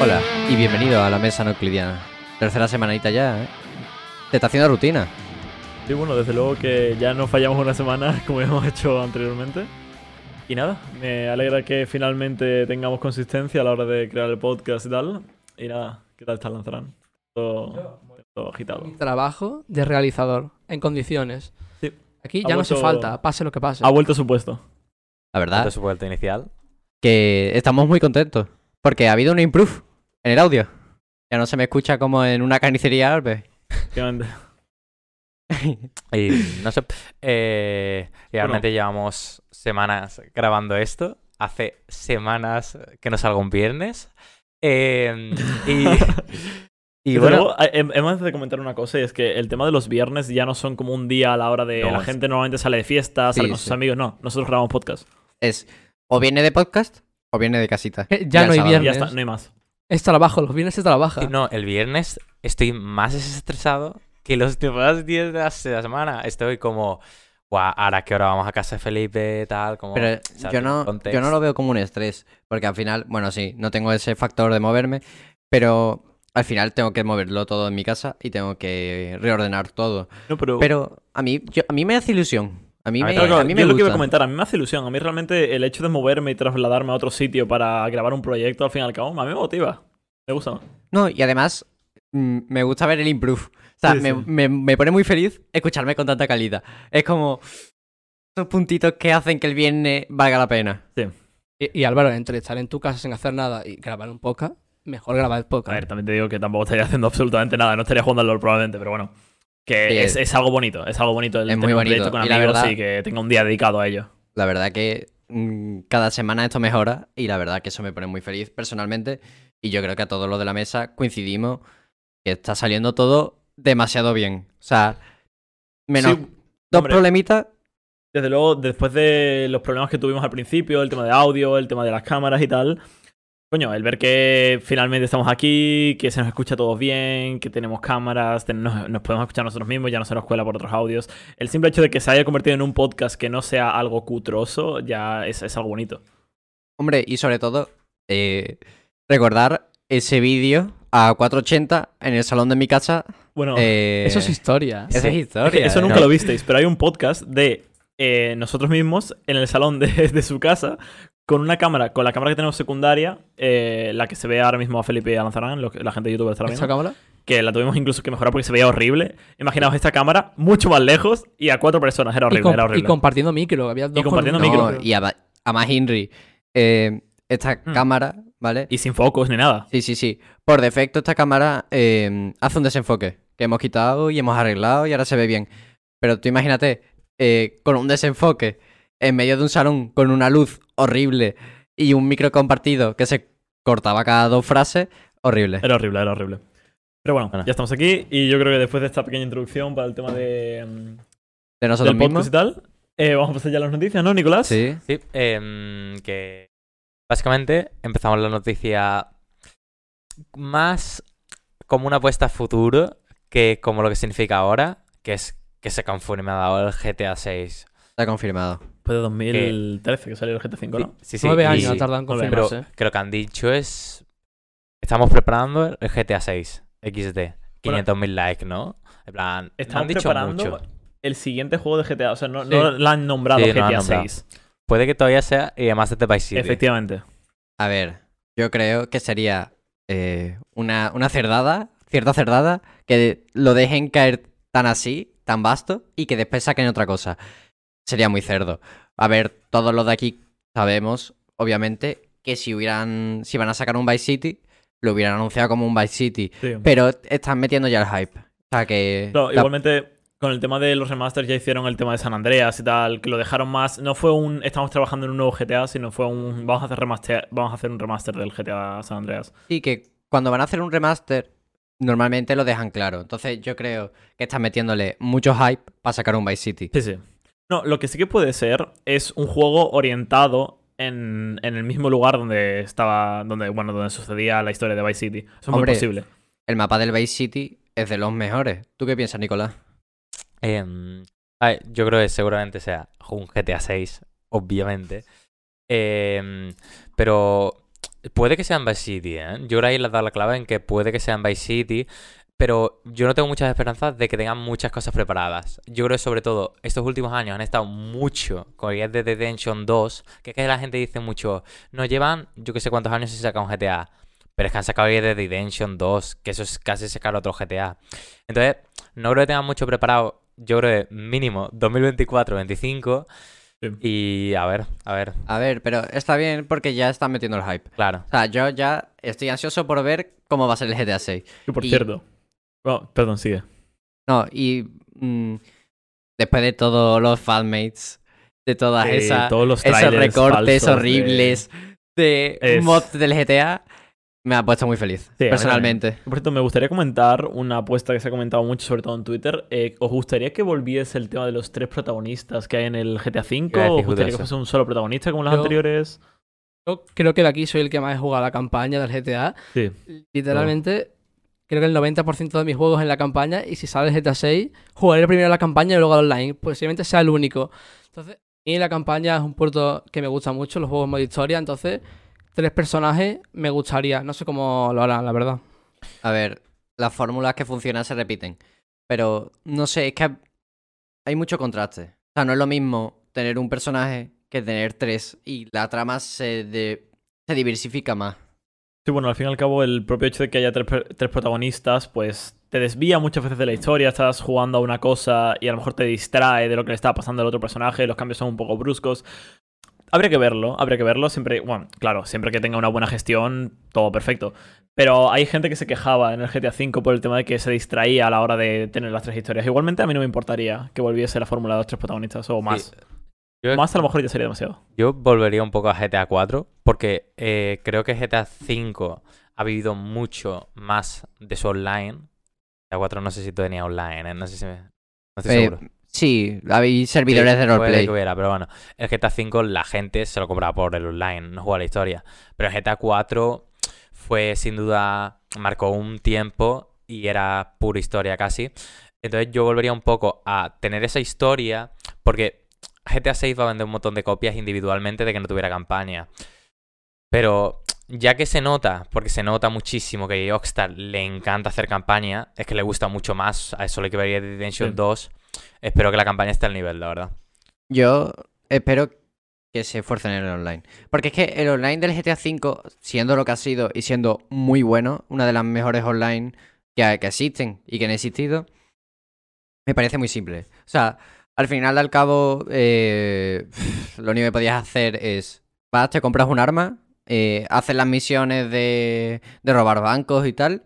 Hola y bienvenido a la mesa no euclidiana. Tercera semanita ya, ¿eh? Te está haciendo rutina. Sí, bueno, desde luego que ya no fallamos una semana como hemos hecho anteriormente. Y nada, me alegra que finalmente tengamos consistencia a la hora de crear el podcast y tal. Y nada, ¿qué tal está Lanzarán? Todo, todo agitado. Trabajo de realizador en condiciones. Aquí Ha ya no hace vuelto- falta, pase lo que pase. Ha vuelto su puesto. La verdad de su vuelta inicial. que estamos muy contentos. Porque ha habido un improve en el audio. Ya no se me escucha como en una carnicería Alves. Efectivamente. Y no sé, eh, realmente llevamos semanas grabando esto. Hace semanas que no salgo un viernes. Eh, y, y bueno, luego, hem- hemos de comentar una cosa y es que el tema de los viernes ya no son como un día a la hora de No, la es- gente normalmente sale de fiesta, sale Sí, con sus sí. amigos. No, nosotros grabamos podcast. Es o viene de podcast o viene de casita. Eh, ya no hay sábado. Y ya Viernes. está, no hay más. Es trabajo, los viernes es trabaja. sí, no, el viernes estoy más estresado que los demás días de la se- la semana. Estoy como, guau, ahora que hora vamos a casa de Felipe, tal, como... Pero yo no, yo no lo veo como un estrés. Porque al final, bueno, sí, no tengo ese factor de moverme. Pero al final tengo que moverlo todo en mi casa y tengo que reordenar todo. No, pero, Pero a mí, yo- a mí me hace ilusión. A mí A me, a mí me yo lo que iba a gusta. comentar, a mí me hace ilusión. A mí realmente el hecho de moverme y trasladarme a otro sitio para grabar un proyecto, al fin y al cabo, a mí me motiva. Me gusta. No, y además mm, me gusta ver el improve. O sea, Sí, me, sí. me- me pone muy feliz escucharme con tanta calidad. Es como esos puntitos que hacen que el viernes valga la pena. Y, y, Álvaro, entre estar en tu casa sin hacer nada y grabar un podcast, mejor grabar el A ver, también te digo que tampoco estaría haciendo absolutamente nada. No estaría jugando al LoL probablemente, pero bueno. Que Sí, es, algo bonito. Es algo bonito el Es muy tener un proyecto bonito. con Y la amigos verdad- y que tenga un día dedicado a ello. La verdad que mm, cada semana esto mejora y la verdad que eso me pone muy feliz personalmente. Y yo creo que a todos los de la mesa coincidimos que está saliendo todo demasiado bien. O sea, menos Sí, dos hombre. problemitas. Desde luego, después de los problemas que tuvimos al principio, el tema de audio, el tema de las cámaras y tal, coño, el ver que finalmente estamos aquí, que se nos escucha todos bien, que tenemos cámaras, ten- nos, nos podemos escuchar nosotros mismos, ya no se nos cuela por otros audios. El simple hecho de que se haya convertido en un podcast que no sea algo cutroso, ya es, es algo bonito. Hombre, y sobre todo, eh, recordar ese vídeo a 480 en el salón de mi casa. Bueno, eh, Eso es historia. esa es es historia. eso nunca lo visteis, pero hay un podcast de eh, nosotros mismos en el salón de, de su casa con una cámara, con la cámara que tenemos secundaria, eh, la que se ve ahora mismo a Felipe y a Lanzarán, lo que- la gente de YouTube está ¿Esta viendo, cámara? que la tuvimos incluso que mejorar porque se veía horrible. Imaginaos esta cámara mucho más lejos y a cuatro personas, era Y, horrible, era y horrible. compartiendo micro. Había dos con- compartiendo No, micro. y a, a más Henry, eh, esta Mm. cámara, ¿vale? Y sin focos ni nada. Sí, sí, sí. Por defecto, esta cámara eh, hace un desenfoque que hemos quitado y hemos arreglado y ahora se ve bien. Pero tú imagínate, eh, con un desenfoque en medio de un salón con una luz horrible y un micro compartido que se cortaba cada dos frases, horrible. Era horrible, era horrible. Pero bueno, Bueno. ya estamos aquí y yo creo que después de esta pequeña introducción para el tema de, mm, De nosotros del mismos. podcast y tal, eh, vamos a pasar ya a las noticias, ¿no, Nicolás? Sí. Sí, em, que básicamente empezamos la noticia más como una apuesta a futuro que como lo que significa ahora, que es que se ha confirmado el GTA 6. Está confirmado. Fue de 2013 que salió el GTA V, ¿no? Sí, sí, Nueve años ha tardado en Nueve Pero confirmarse. que lo que han dicho es estamos preparando el GTA 6 XD. 500.000 likes, ¿no? En plan, no Estamos han dicho preparando mucho. el siguiente juego de GTA. O sea, no, Sí. no la han nombrado Sí, no la han GTA nombrado. 6. Puede que todavía sea y además de Vice City. Efectivamente. A ver, yo creo que sería eh, una, una cerdada, cierta cerdada, que lo dejen caer tan así, tan vasto, y que después saquen otra cosa. Sería muy cerdo. A ver, todos los de aquí sabemos, obviamente, que si hubieran, si van a sacar un Vice City, lo hubieran anunciado como un Vice City. Sí. Pero están metiendo ya el hype. O sea que... La- igualmente, con el tema de los remasters ya hicieron el tema de San Andreas y tal, que lo dejaron más. No fue un estamos trabajando en un nuevo GTA, sino fue un vamos a hacer remaster, vamos a hacer un remaster del GTA San Andreas. Sí, que cuando van a hacer un remaster, normalmente lo dejan claro. Entonces yo creo que están metiéndole mucho hype para sacar un Vice City. Sí, sí. No, lo que sí que puede ser es un juego orientado en, en el mismo lugar donde estaba, donde, bueno, donde sucedía la historia de Vice City. Eso es muy posible. El mapa del Vice City es de los mejores. ¿Tú qué piensas, Nicolás? Em, yo creo que seguramente sea un GTA 6, obviamente. Em, pero puede que sea en Vice City, ¿eh? Yo que ahí le has dado la clave en que puede que sea en Vice City. Pero yo no tengo muchas esperanzas de que tengan muchas cosas preparadas. Yo creo que sobre todo estos últimos años han estado mucho con el de Detention 2, que es que la gente dice mucho, no llevan yo que sé cuántos años se saca un GTA. Pero es que han sacado el de Detention 2, que eso es casi sacar otro GTA. Entonces, no creo que tengan mucho preparado. Yo creo que mínimo 2024-25. Sí. Y a ver, a ver, A ver, pero está bien porque ya están metiendo el hype. claro. O sea, yo ya estoy ansioso por ver cómo va a ser el GTA 6. Y por Y- cierto. Oh, perdón, sigue. No, y mm, después de todos los fanmates, de todas Eh, esas, todos los esos recortes de- horribles de, Es- mods del GTA, me ha puesto muy feliz, Sí, personalmente. Por cierto, me gustaría comentar una apuesta que se ha comentado mucho, sobre todo en Twitter. Eh, ¿Os gustaría que volviese el tema de los tres protagonistas que hay en el GTA V? ¿O os gustaría que fuese un solo protagonista como los Yo- anteriores? Yo creo que de aquí soy el que más he jugado la campaña del GTA. Sí. Literalmente, creo que el 90% de mis juegos en la campaña. Y si sale GTA 6, jugaré primero la campaña y luego al online. Posiblemente sea el único. Entonces, mí la campaña es un puerto que me gusta mucho, los juegos modo historia. Entonces, tres personajes me gustaría. No sé cómo lo harán, la verdad. A ver, las fórmulas que funcionan se repiten, pero no sé, es que hay mucho contraste. O sea, no es lo mismo tener un personaje que tener tres y la trama se, se diversifica más. Sí, bueno, al fin y al cabo, el propio hecho de que haya tres, tres protagonistas, pues te desvía muchas veces de la historia. Estás jugando a una cosa y a lo mejor te distrae de lo que le está pasando al otro personaje. Los cambios son un poco bruscos. Habría que verlo, habría que verlo. Siempre, bueno, claro, siempre que tenga una buena gestión, todo perfecto. Pero hay gente que se quejaba en el GTA V por el tema de que se distraía a la hora de tener las tres historias. Igualmente, a mí no me importaría que volviese la fórmula de los tres protagonistas o más. Sí. Yo- Más a lo mejor ya sería demasiado. Yo volvería un poco a GTA 4 porque eh, creo que GTA 5 ha vivido mucho más de su online. GTA 4 no sé si tenía online, ¿eh? no sé si me... No estoy Eh, seguro. sí, hay servidores Sí, de puede roleplay. que hubiera, pero bueno, el GTA 5 la gente se lo compraba por el online, no jugaba la historia. Pero el GTA 4 fue sin duda, marcó un tiempo y era pura historia casi. Entonces yo volvería un poco a tener esa historia porque GTA 6 va a vender un montón de copias individualmente de que no tuviera campaña. Pero ya que se nota, porque se nota muchísimo que a Rockstar le encanta hacer campaña, es que le gusta mucho más, a eso le que vería Detention Sí. 2, espero que la campaña esté al nivel, la verdad. Yo espero que se esfuercen en el online. Porque es que el online del GTA V, siendo lo que ha sido y siendo muy bueno, una de las mejores online que, que existen y que han existido, me parece muy simple. O sea, al final, al cabo, eh, lo único que podías hacer es, vas, te compras un arma, eh, haces las misiones de, de robar bancos y tal,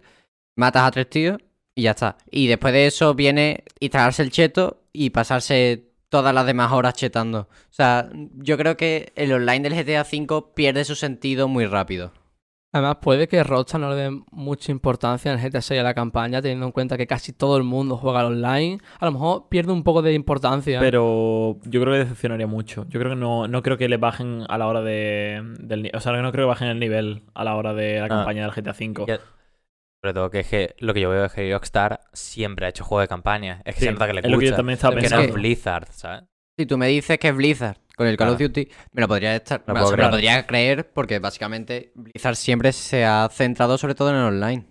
matas a tres tíos y ya está. Y después de eso viene instalarse el cheto y pasarse todas las demás horas chetando. O sea, yo creo que el online del GTA V pierde su sentido muy rápido. Además, puede que Rockstar no le dé mucha importancia en el GTA 6 a la campaña, teniendo en cuenta que casi todo el mundo juega al online. A lo mejor pierde un poco de importancia. Pero yo creo que decepcionaría mucho. Yo creo que no, no creo que le bajen a la hora de. Del, o sea, no creo que bajen el nivel a la hora de la Ah. campaña del GTA V. Ya- Sobre todo que es que lo que yo veo es que Rockstar siempre ha hecho juego de campaña. Es que Sí, se nota que le es lo que yo gusta. también estaba que no pensando. es Blizzard, ¿sabes? Si tú me dices que es Blizzard con el Call of. Duty, me lo podría estar, me lo creer. podría creer porque básicamente Blizzard siempre se ha centrado sobre todo en el online.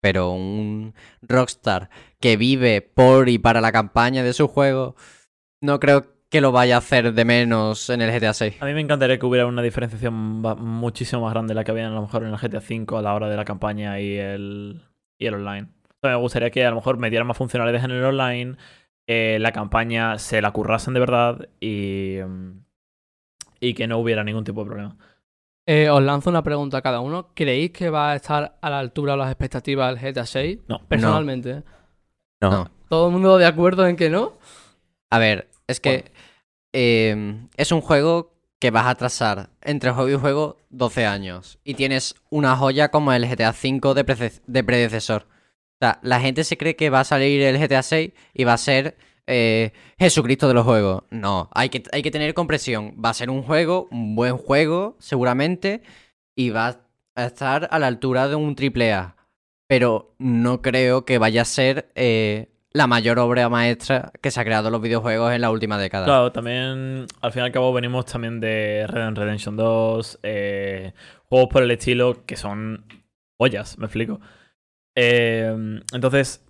Pero un Rockstar que vive por y para la campaña de su juego, no creo que lo vaya a hacer de menos en el GTA 6. A mí me encantaría que hubiera una diferenciación muchísimo más grande de la que había a lo mejor en el GTA V a la hora de la campaña y el, y el online. O sea, me gustaría que a lo mejor metieran más funcionalidades en el online, eh, la campaña se la currasen de verdad y, y que no hubiera ningún tipo de problema. Eh, os lanzo una pregunta a cada uno. ¿Creéis que va a estar a la altura de las expectativas del GTA 6? No. Personalmente. No. No. ¿Todo el mundo de acuerdo en que no? A ver, es que eh, es un juego que vas a atrasar entre juego y juego 12 años. Y tienes una joya como el GTA V de predecesor. O sea, la gente se cree que va a salir el GTA 6 y va a ser eh, Jesucristo de los juegos. No, hay que, hay que tener compresión. Va a ser un juego, un buen juego, seguramente. Y va a estar a la altura de un triple A. Pero no creo que vaya a ser eh, la mayor obra maestra que se ha creado los videojuegos en la última década. Claro, también, al fin y al cabo, venimos también de Red Dead Redemption 2, eh, juegos por el estilo que son joyas, me explico. Eh, entonces,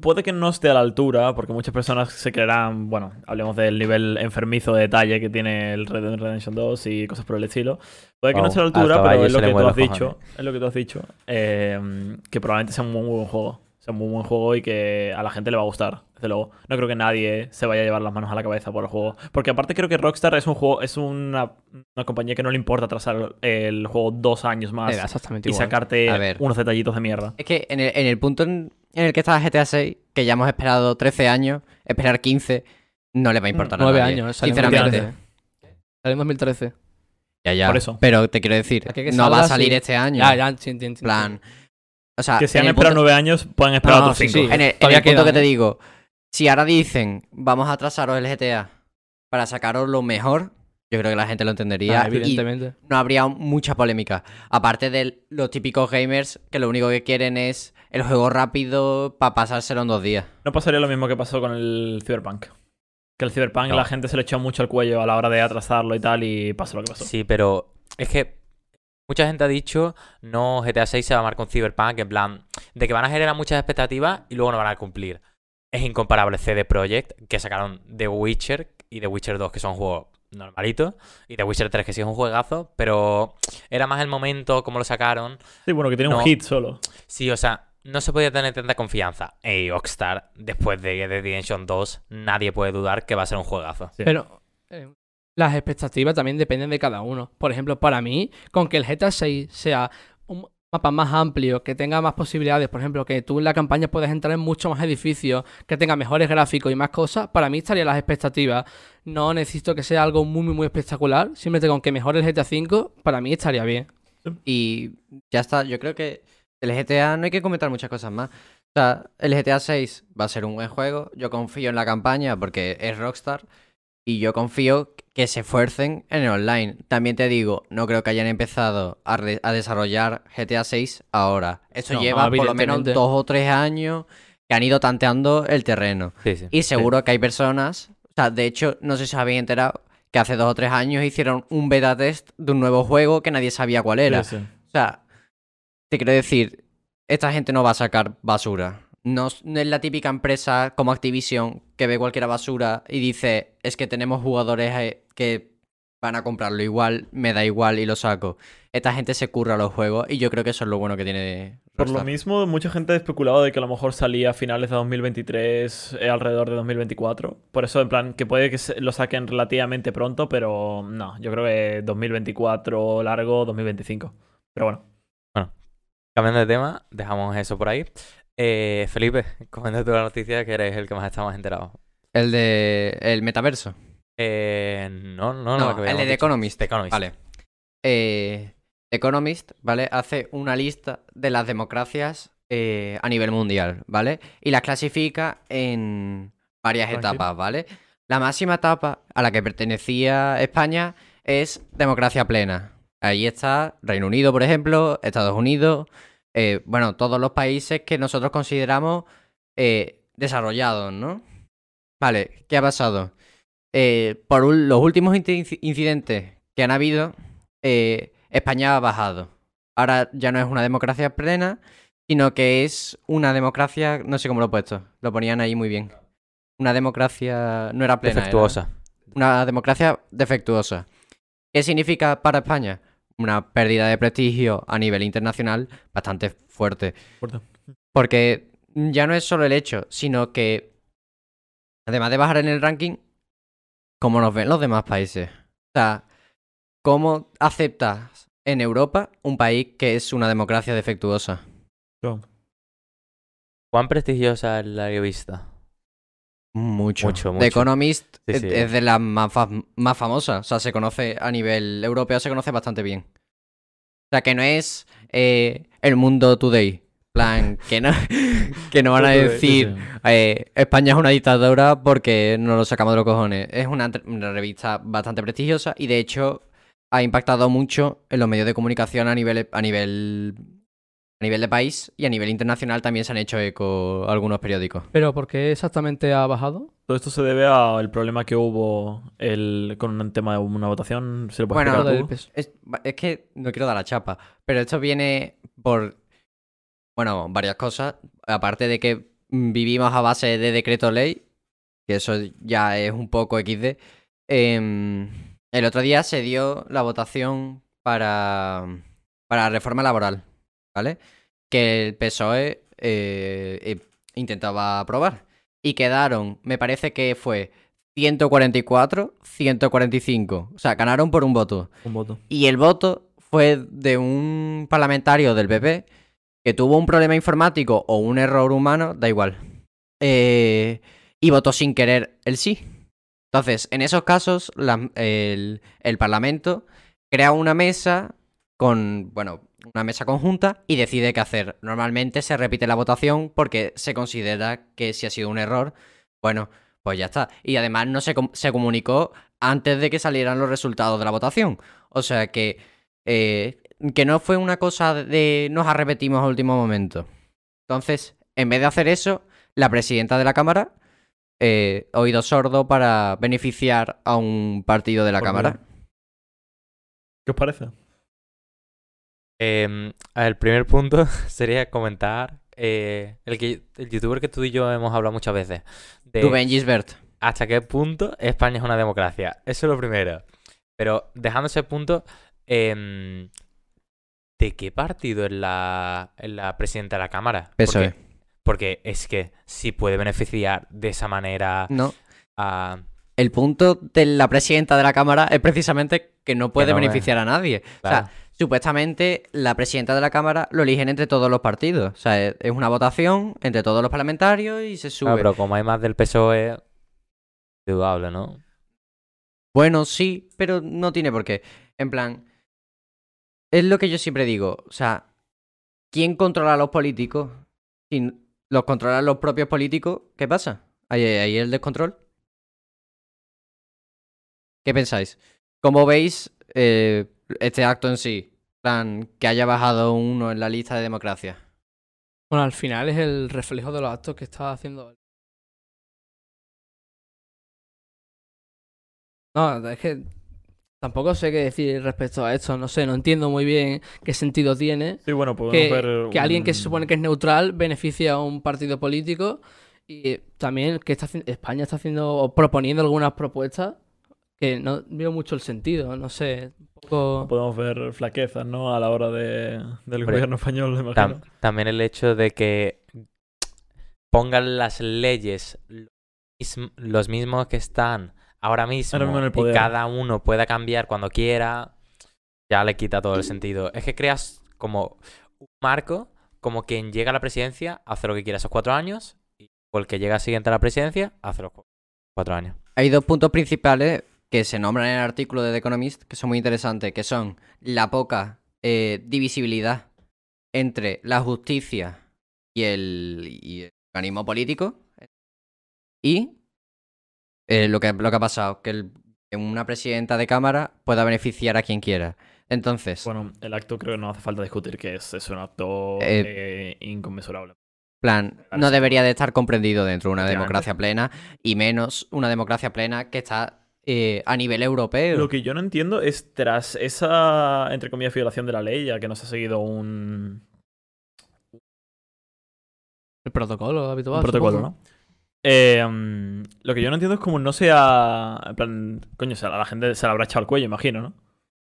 puede que no esté a la altura, porque muchas personas se creerán, bueno, hablemos del nivel enfermizo de detalle que tiene el Red Dead Redemption 2 y cosas por el estilo. Puede que no esté a la al altura, pero es lo que tú has dicho, es lo que tú has dicho, eh, que probablemente sea un muy buen juego. Sea un muy buen juego y que a la gente le va a gustar, desde luego. No creo que nadie se vaya a llevar las manos a la cabeza por el juego. Porque aparte creo que Rockstar es un juego, es una, una compañía que no le importa trazar el juego dos años más exactamente y igual. sacarte A ver. unos detallitos de mierda. Es que en el, en el punto en, en el que está GTA 6, que ya hemos esperado 13 años, esperar 15 no le va a importar a Nueve nadie. años, sinceramente. 2013. Salió en 2013. Ya, ya. Por eso. Pero te quiero decir, Que que no va a salir sí. este año. Ya, ya, sí. En plan. O sea, Que si han esperado punto- nueve años, pueden esperar No, otros sí, cinco. sí. En el, en el punto queda, que te ¿eh? digo, si ahora dicen, vamos a atrasaros el GTA para sacaros lo mejor, yo creo que la gente lo entendería. Ah, y evidentemente. no habría mucha polémica. Aparte de los típicos gamers que lo único que quieren es el juego rápido para pasárselo en dos días. No pasaría lo mismo que pasó con el Cyberpunk. Que el Cyberpunk No. la gente se le echó mucho al cuello a la hora de atrasarlo y tal, y pasó lo que pasó. Sí, pero es que mucha gente ha dicho no GTA 6 se va a amar con Cyberpunk, en plan, de que van a generar muchas expectativas y luego no van a cumplir. Es incomparable CD Projekt, que sacaron The Witcher y The Witcher 2, que son juegos normalitos, y The Witcher 3, que sí es un juegazo, pero era más el momento, como lo sacaron. Sí, bueno, que tiene No. un hit solo. Sí, o sea, no se podía tener tanta confianza. Y Rockstar, después de The Redemption 2, nadie puede dudar que va a ser un juegazo. Sí. Pero eh, las expectativas también dependen de cada uno. Por ejemplo, para mí, con que el GTA 6 sea un mapa más amplio, que tenga más posibilidades, por ejemplo, que tú en la campaña puedes entrar en muchos más edificios, que tenga mejores gráficos y más cosas, para mí estarían las expectativas. No necesito que sea algo muy, muy, muy espectacular. Simplemente con que mejore el GTA 5, para mí estaría bien. Y ya está, yo creo que el GTA no hay que comentar muchas cosas más. O sea, el GTA 6 va a ser un buen juego. Yo confío en la campaña porque es Rockstar. Y yo confío que se esfuercen en el online. También te digo, no creo que hayan empezado a, desarrollar GTA 6 ahora. Esto No, lleva por lo menos dos o tres años que han ido tanteando el terreno. Sí, sí. Y seguro que hay personas, o sea, de hecho, no sé si os habéis enterado, que hace dos o tres años hicieron un beta test de un nuevo juego que nadie sabía cuál era. O sea, te quiero decir, esta gente no va a sacar basura. No, es- no es la típica empresa como Activision que ve cualquier basura y dice, es que tenemos jugadores eh, que van a comprarlo igual, me da igual y lo saco. Esta gente se curra los juegos y yo creo que eso es lo bueno que tiene Por lo Rockstar. mismo, mucha gente ha especulado de que a lo mejor salía a finales de 2023, eh, alrededor de 2024. Por eso, en plan, que puede que se- lo saquen relativamente pronto, pero no, yo creo que 2024 largo, 2025. Pero bueno. Cambiando de tema, dejamos eso por ahí. Eh, Felipe, comenta tú la noticia que eres el que más está más enterado. El de el metaverso. Eh, no, no, no. El de The. Economist. The Economist. Vale. Eh, The Economist, ¿vale? Hace una lista de las democracias eh, a nivel mundial, ¿vale? Y las clasifica en varias etapas, ¿vale? La máxima etapa a la que pertenecía España es democracia plena. Ahí está Reino Unido, por ejemplo, Estados Unidos, eh, bueno, todos los países que nosotros consideramos eh, desarrollados, ¿no? Vale, ¿qué ha pasado? Eh, por un- los últimos inci- incidentes que han habido, eh, España ha bajado. Ahora ya no es una democracia plena, sino que es una democracia, no sé cómo lo he puesto, lo ponían ahí muy bien. Una democracia no era plena. era Defectuosa. una democracia defectuosa. ¿Qué significa para España? Una pérdida de prestigio a nivel internacional bastante fuerte. Fuerte. Porque ya no es solo el hecho, sino que además de bajar en el ranking, ¿cómo nos ven los demás países? O sea, ¿cómo aceptas en Europa un país que es una democracia defectuosa? ¿Cuán prestigiosa es la revista? Mucho. Mucho, The. Economist Sí, es, sí. es de las más famosas. O sea, se conoce a nivel europeo, se conoce bastante bien. O sea, que no es eh, el mundo today. Plan, que no, que no van a decir eh, España es una dictadura porque no lo sacamos de los cojones. Es una, una revista bastante prestigiosa y de hecho ha impactado mucho en los medios de comunicación a nivel, a nivel A nivel de país y a nivel internacional también se han hecho eco algunos periódicos. Pero ¿por qué exactamente ha bajado? Todo esto se debe al problema que hubo el, con un tema de una votación. ¿Se lo puedes Bueno, explicar? PSOE. Es, es que no quiero dar la chapa, pero esto viene por, bueno, varias cosas. Aparte de que vivimos a base de decreto ley, que eso ya es un poco XD. em, el otro día se dio la votación para, para la reforma laboral, ¿vale? Que el PSOE eh, eh, intentaba aprobar. Y quedaron, me parece que fue 144, 145. O sea, ganaron por un voto. Un voto. Y el voto fue de un parlamentario del PP que tuvo un problema informático o un error humano, da igual. Eh, y votó sin querer el sí. Entonces, en esos casos, el, el Parlamento crea una mesa con, bueno, una mesa conjunta y decide qué hacer. Normalmente se repite la votación porque se considera que si ha sido un error, bueno, pues ya está. Y además no se, se comunicó antes de que salieran los resultados de la votación. O sea que, eh, que no fue una cosa de nos arrepetimos a último momento. Entonces, en vez de hacer eso, la presidenta de la Cámara, eh, oído sordo para beneficiar a un partido de la Pues Cámara. ¿Qué os parece? Em, el primer punto sería comentar eh, el, que, el youtuber que tú y yo hemos hablado muchas veces. De Rubén Gisbert. hasta qué punto España es una democracia. Eso es lo primero. Pero dejando ese punto, em, ¿de qué partido es la, es la presidenta de la Cámara? PSOE. Porque, porque es que si puede beneficiar de esa manera No. a... El punto de la presidenta de la Cámara es precisamente que no puede no beneficiar a nadie. O sea, supuestamente la presidenta de la Cámara lo eligen entre todos los partidos. O sea, es es una votación entre todos los parlamentarios y se sube. Claro, pero como hay más del PSOE, dudable, ¿no? Bueno, sí, pero no tiene por qué. En plan, es lo que yo siempre digo. O sea, ¿quién controla a los políticos? Si los controlan los propios políticos, ¿qué pasa? ¿Ahí, ahí el descontrol? ¿Qué pensáis? ¿Cómo veis eh, este acto en sí? Plan, que haya bajado uno en la lista de democracia. Bueno, al final es el reflejo de los actos que está haciendo. No, es que tampoco sé qué decir respecto a esto. No sé, no entiendo muy bien qué sentido tiene Sí, bueno, podemos que, ver. que alguien que se supone que es neutral beneficia a un partido político y también que está, España está haciendo o proponiendo algunas propuestas que no veo mucho el sentido. No sé, un poco. Podemos ver flaquezas, ¿no? A la hora de, del gobierno español, me Tam- imagino. también el hecho de que pongan las leyes los mismos que están ahora mismo, Ahora mismo en el y cada uno pueda cambiar cuando quiera, ya le quita todo el sentido. Es que creas como un marco, como quien llega a la presidencia hace lo que quiera esos cuatro años, y o el que llega siguiente a la presidencia hace los cu- cuatro años. Hay dos puntos principales que se nombran en el artículo de The Economist que son muy interesantes, que son la poca eh, divisibilidad entre la justicia y el, y el organismo político y eh, lo, que, lo que ha pasado, que, el- una presidenta de Cámara pueda beneficiar a quien quiera. Entonces, Bueno, el acto creo que no hace falta discutir que es, es un acto Eh, eh, inconmensurable. plan, no debería de estar comprendido dentro de una democracia plena y menos una democracia plena que está eh, a nivel europeo. Lo que yo no entiendo es tras esa, entre comillas, violación de la ley, ya que no se ha seguido un, El protocolo habitual. un protocolo, supongo. ¿no? Eh, mm, lo que yo no entiendo es como no sea. En plan, coño, se- a la gente se le habrá echado al cuello, imagino, ¿no?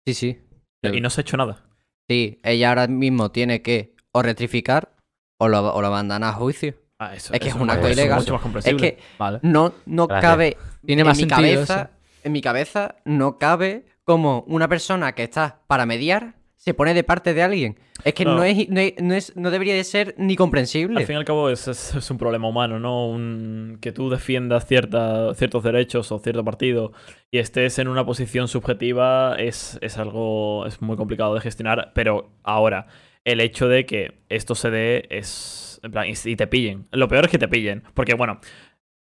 Sí, sí. Y no se ha hecho nada. Sí, ella ahora mismo tiene que o rectificar o lo, o lo mandan a juicio. Ah, eso, Es que es eso un acto eso ilegal. mucho más Es que Vale. no, no Gracias. cabe. Tiene en más mi sentido cabeza, En mi cabeza no cabe como una persona que está para mediar se pone de parte de alguien. Es que No. no, es, no, es- no es- no debería de ser ni comprensible. Al fin y al cabo es, un problema humano, ¿no? Un- que tú defiendas cierta, ciertos derechos o cierto partido y estés en una posición subjetiva es, es algo es muy complicado de gestionar, pero ahora, el hecho de que esto se dé es... En plan, y, y te pillen. Lo peor es que te pillen, porque bueno,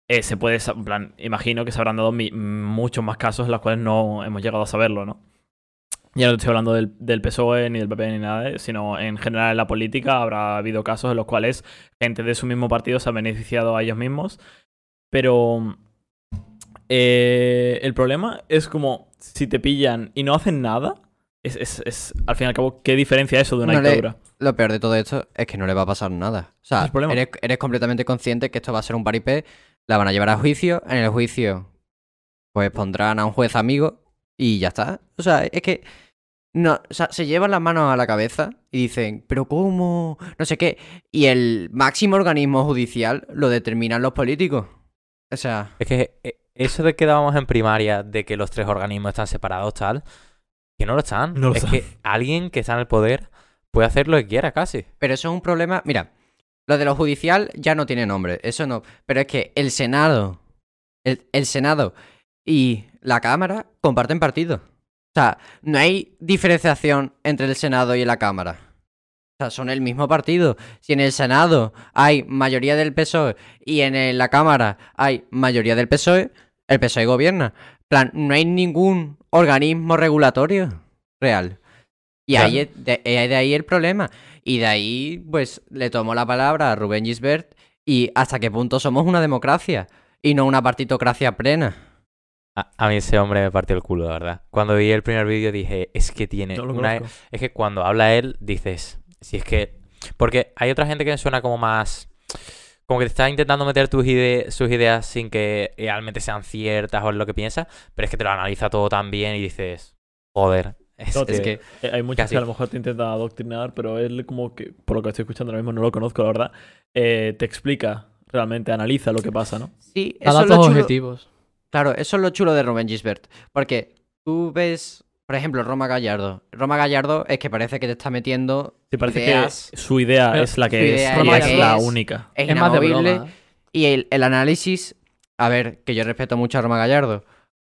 eh, se puede... En plan, imagino que se habrán dado mi- muchos más casos en los cuales no hemos llegado a saberlo, ¿no? Ya no estoy hablando del, del PSOE, E, ni del PP, ni nada, sino en general en la política habrá habido casos en los cuales gente de su mismo partido se ha beneficiado a ellos mismos. Pero eh, el problema es como si te pillan y no hacen nada, es, es- es, al fin y al cabo, ¿qué diferencia eso de una No le- dictadura? Lo peor de todo esto es que no le va a pasar nada. O sea, eres, eres completamente consciente que esto va a ser un paripé, la van a llevar a juicio, en el juicio pues pondrán a un juez amigo y ya está. O sea, es que no, o sea, se llevan las manos a la cabeza y dicen, pero ¿cómo? No sé qué. Y el máximo organismo judicial lo determinan los políticos. O sea, Es que eh, eso de que dábamos en primaria de que los tres organismos están separados, tal, que no lo están. No lo es están. que alguien que está en el poder puede hacer lo que quiera casi. Pero eso es un problema. Mira, lo de lo judicial ya no tiene nombre, eso no. Pero es que el Senado, el, el Senado y la Cámara comparten partido. O sea, no hay diferenciación entre el Senado y la Cámara. O sea, son el mismo partido. Si en el Senado hay mayoría del PSOE y en la Cámara hay mayoría del PSOE, el PSOE gobierna. En plan, no hay ningún organismo regulatorio real. Y Claro. ahí es- de, de ahí el problema. Y de ahí, pues, le tomó la palabra a Rubén Gisbert y hasta qué punto somos una democracia y no una partitocracia plena. A, a mí ese hombre me partió el culo, la verdad. Cuando vi el primer vídeo dije, es que tiene No lo una... Es que cuando habla él, dices, si es que... Porque hay otra gente que me suena como más... Como que te está intentando meter tus ide- sus ideas sin que realmente sean ciertas o es lo que piensa, pero es que te lo analiza todo tan bien y dices, joder. Es, No, Es que Hay muchos Casi. que a lo mejor te intentan adoctrinar, pero él como que, por lo que estoy escuchando ahora mismo, no lo conozco, la verdad, eh, te explica, realmente analiza lo que pasa, ¿no? sí, A eso es lo datos chulo. objetivos. Claro, eso es lo chulo de Rubén Gisbert. Porque tú ves, por ejemplo, Roma Gallardo. Roma Gallardo es que parece que te está metiendo Sí, parece ideas. que su idea Pero es la que es, idea y es la única. Es, Es más de broma. Y el, el análisis, a ver, que yo respeto mucho a Roma Gallardo,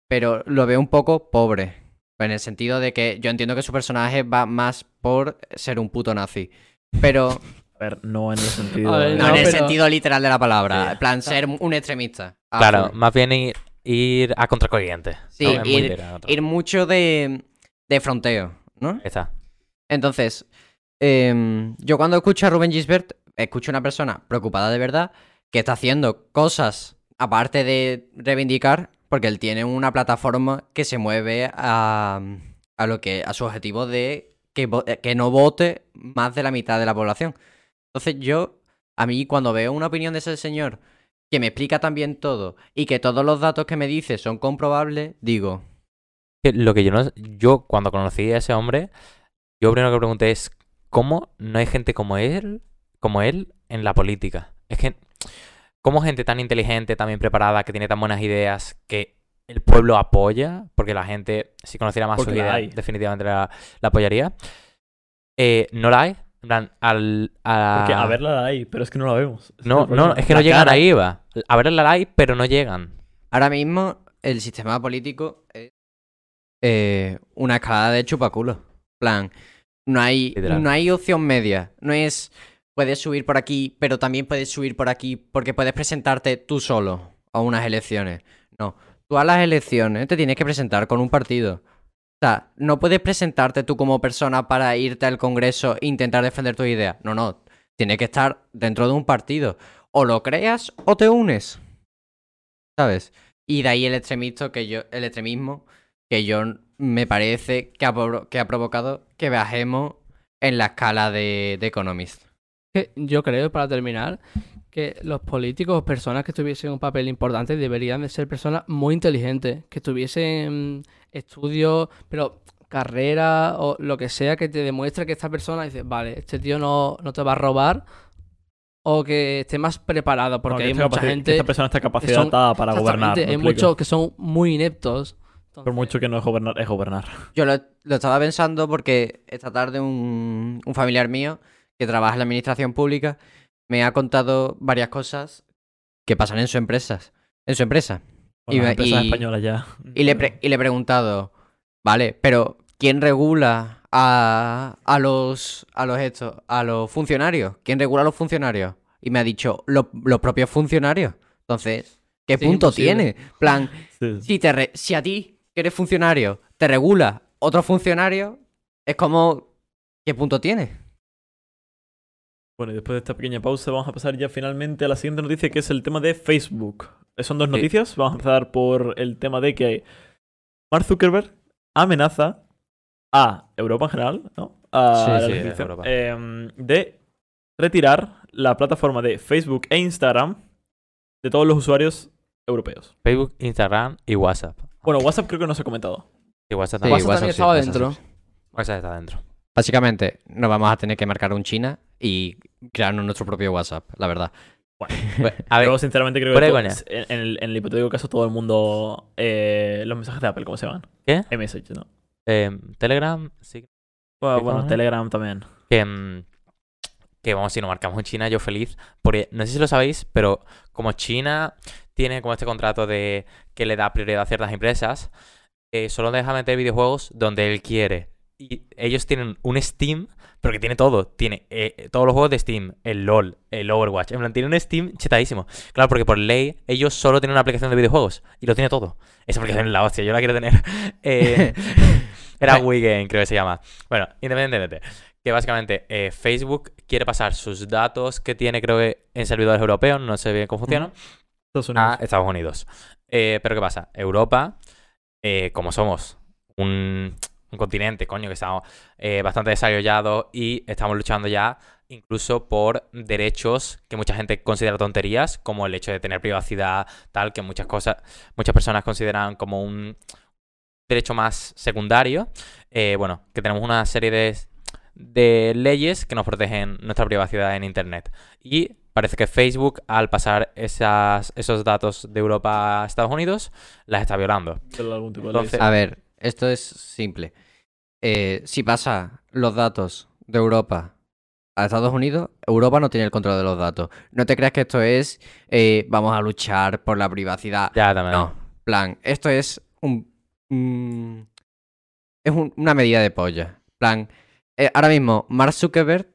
pero lo veo un poco pobre. En el sentido de que yo entiendo que su personaje va más por ser un puto nazi. Pero A ver, no en el sentido... Ver, no, No, en el pero- extremista literal de la palabra. Sí. En plan, ser un extremista. Claro, más bien ir, a contracorriente. Ir- mucho de, de fronteo, ¿no? Está. Entonces, em, yo cuando escucho a Rubén Gisbert, escucho a una persona preocupada de verdad que está haciendo cosas aparte de reivindicar, porque él tiene una plataforma que se mueve a, a lo que a su objetivo de que, que no vote más de la mitad de la población. Entonces, yo, a mí, cuando veo una opinión de ese señor que me explica también todo y que todos los datos que me dice son comprobables, digo, Que Lo que yo no... Yo, cuando conocí a ese hombre, yo primero que pregunté es, ¿cómo no hay gente como él, como él, en la política? Es que, ¿cómo gente tan inteligente, tan bien preparada, que tiene tan buenas ideas, que el pueblo apoya? Porque la gente, si conociera más Porque ideas, hay. definitivamente la, la apoyaría. Eh, no la hay. En plan, al... a- Porque a verla la hay, pero es que no la vemos. No, no, es que La no llegan cara- ahí, va. A ver la hay, pero no llegan. Ahora mismo el sistema político es eh, una escalada de chupaculos. plan, no hay, no hay opción media. No es puedes subir por aquí, pero también puedes subir por aquí porque puedes presentarte tú solo a unas elecciones. No, tú a las elecciones te tienes que presentar con un partido. No puedes presentarte tú como persona para irte al Congreso e intentar defender tus ideas. No, no. Tienes que estar dentro de un partido. O lo creas o te unes. ¿Sabes? Y de ahí el extremismo que yo, el extremismo que yo me parece que ha, provocado que bajemos en la escala de, de Economist. Yo creo, para terminar, que los políticos personas que tuviesen un papel importante deberían de ser personas muy inteligentes, que tuviesen estudios, pero carrera o lo que sea que te demuestre que esta persona dice, vale, este tío no, no te va a robar, o que esté más preparado, porque que hay mucha gente... esta persona está capacitada para gobernar. Exactamente, ¿me hay muchos que son muy ineptos. Por Entonces, mucho que no es gobernar, es gobernar. Yo lo, lo estaba pensando porque esta tarde un, un familiar mío que trabaja en la administración pública me ha contado varias cosas que pasan en su empresa. En su empresa. Y las empresas y- españolas ya. Y le, pre- y le he preguntado, vale, pero ¿quién regula a, a los a los estos, a los funcionarios? ¿Quién regula a los funcionarios? Y me ha dicho, "Lo- los propios funcionarios. Entonces, ¿qué Sí, punto imposible. tiene? plan, Sí. si, te re- si a ti, que eres funcionario, te regula otro funcionario, es como, ¿qué punto tiene? Bueno, y después de esta pequeña pausa vamos a pasar ya finalmente a la siguiente noticia que es el tema de Facebook. Son dos Sí. noticias. Vamos a empezar por el tema de que Mark Zuckerberg amenaza a Europa en general, ¿no? A Sí, la sí, Europa. em, de retirar la plataforma de Facebook e Instagram de todos los usuarios europeos. Facebook, Instagram y WhatsApp. Bueno, WhatsApp creo que no se ha comentado. Y WhatsApp Sí, también. WhatsApp WhatsApp también sí, estaba WhatsApp dentro. sí. WhatsApp está dentro. Básicamente, nos vamos a tener que marcar un China y crearnos nuestro propio WhatsApp, la verdad. Bueno, a ver, Yo sinceramente creo que en, en el, en el hipotético caso todo el mundo... eh, los mensajes de Apple, ¿cómo se llaman? ¿Qué? iMessage, ¿no? eh, Telegram, sí. Bueno, ¿Qué bueno, cojones? Telegram también. que, mm, que vamos, si nos marcamos en China, yo feliz. Porque no sé si lo sabéis, pero como China tiene como este contrato de que le da prioridad a ciertas empresas, eh, solo deja meter videojuegos donde él quiere. Y ellos tienen un Steam, pero que tiene todo. Tiene eh, todos los juegos de Steam, el LOL, el Overwatch. En plan, tiene un Steam chetadísimo. Claro, porque por ley ellos solo tienen una aplicación de videojuegos y lo tiene todo. Esa aplicación es la hostia, yo la quiero tener. Eh, era WeGame, creo que se llama. Bueno, independientemente. Que básicamente eh, Facebook quiere pasar sus datos que tiene, creo que en servidores europeos, no sé bien cómo funciona, Estados Unidos. a Estados Unidos. Pero ¿qué pasa? Europa, como somos un, un continente, coño, que estamos eh, bastante desarrollados y estamos luchando ya incluso por derechos que mucha gente considera tonterías, como el hecho de tener privacidad, tal, que muchas cosas, muchas personas consideran como un derecho más secundario. Eh, bueno, que tenemos una serie de, de leyes que nos protegen nuestra privacidad en Internet. Y parece que Facebook, al pasar esas, esos datos de Europa a Estados Unidos, las está violando. Entonces-. A ver, esto es simple. Eh, si pasa los datos de Europa a Estados Unidos, Europa no tiene el control de los datos. No te creas que esto es eh, vamos a luchar por la privacidad. Ya también. No, plan, esto es un... un- es un- una medida de polla. Plan, eh, ahora mismo Mark Zuckerberg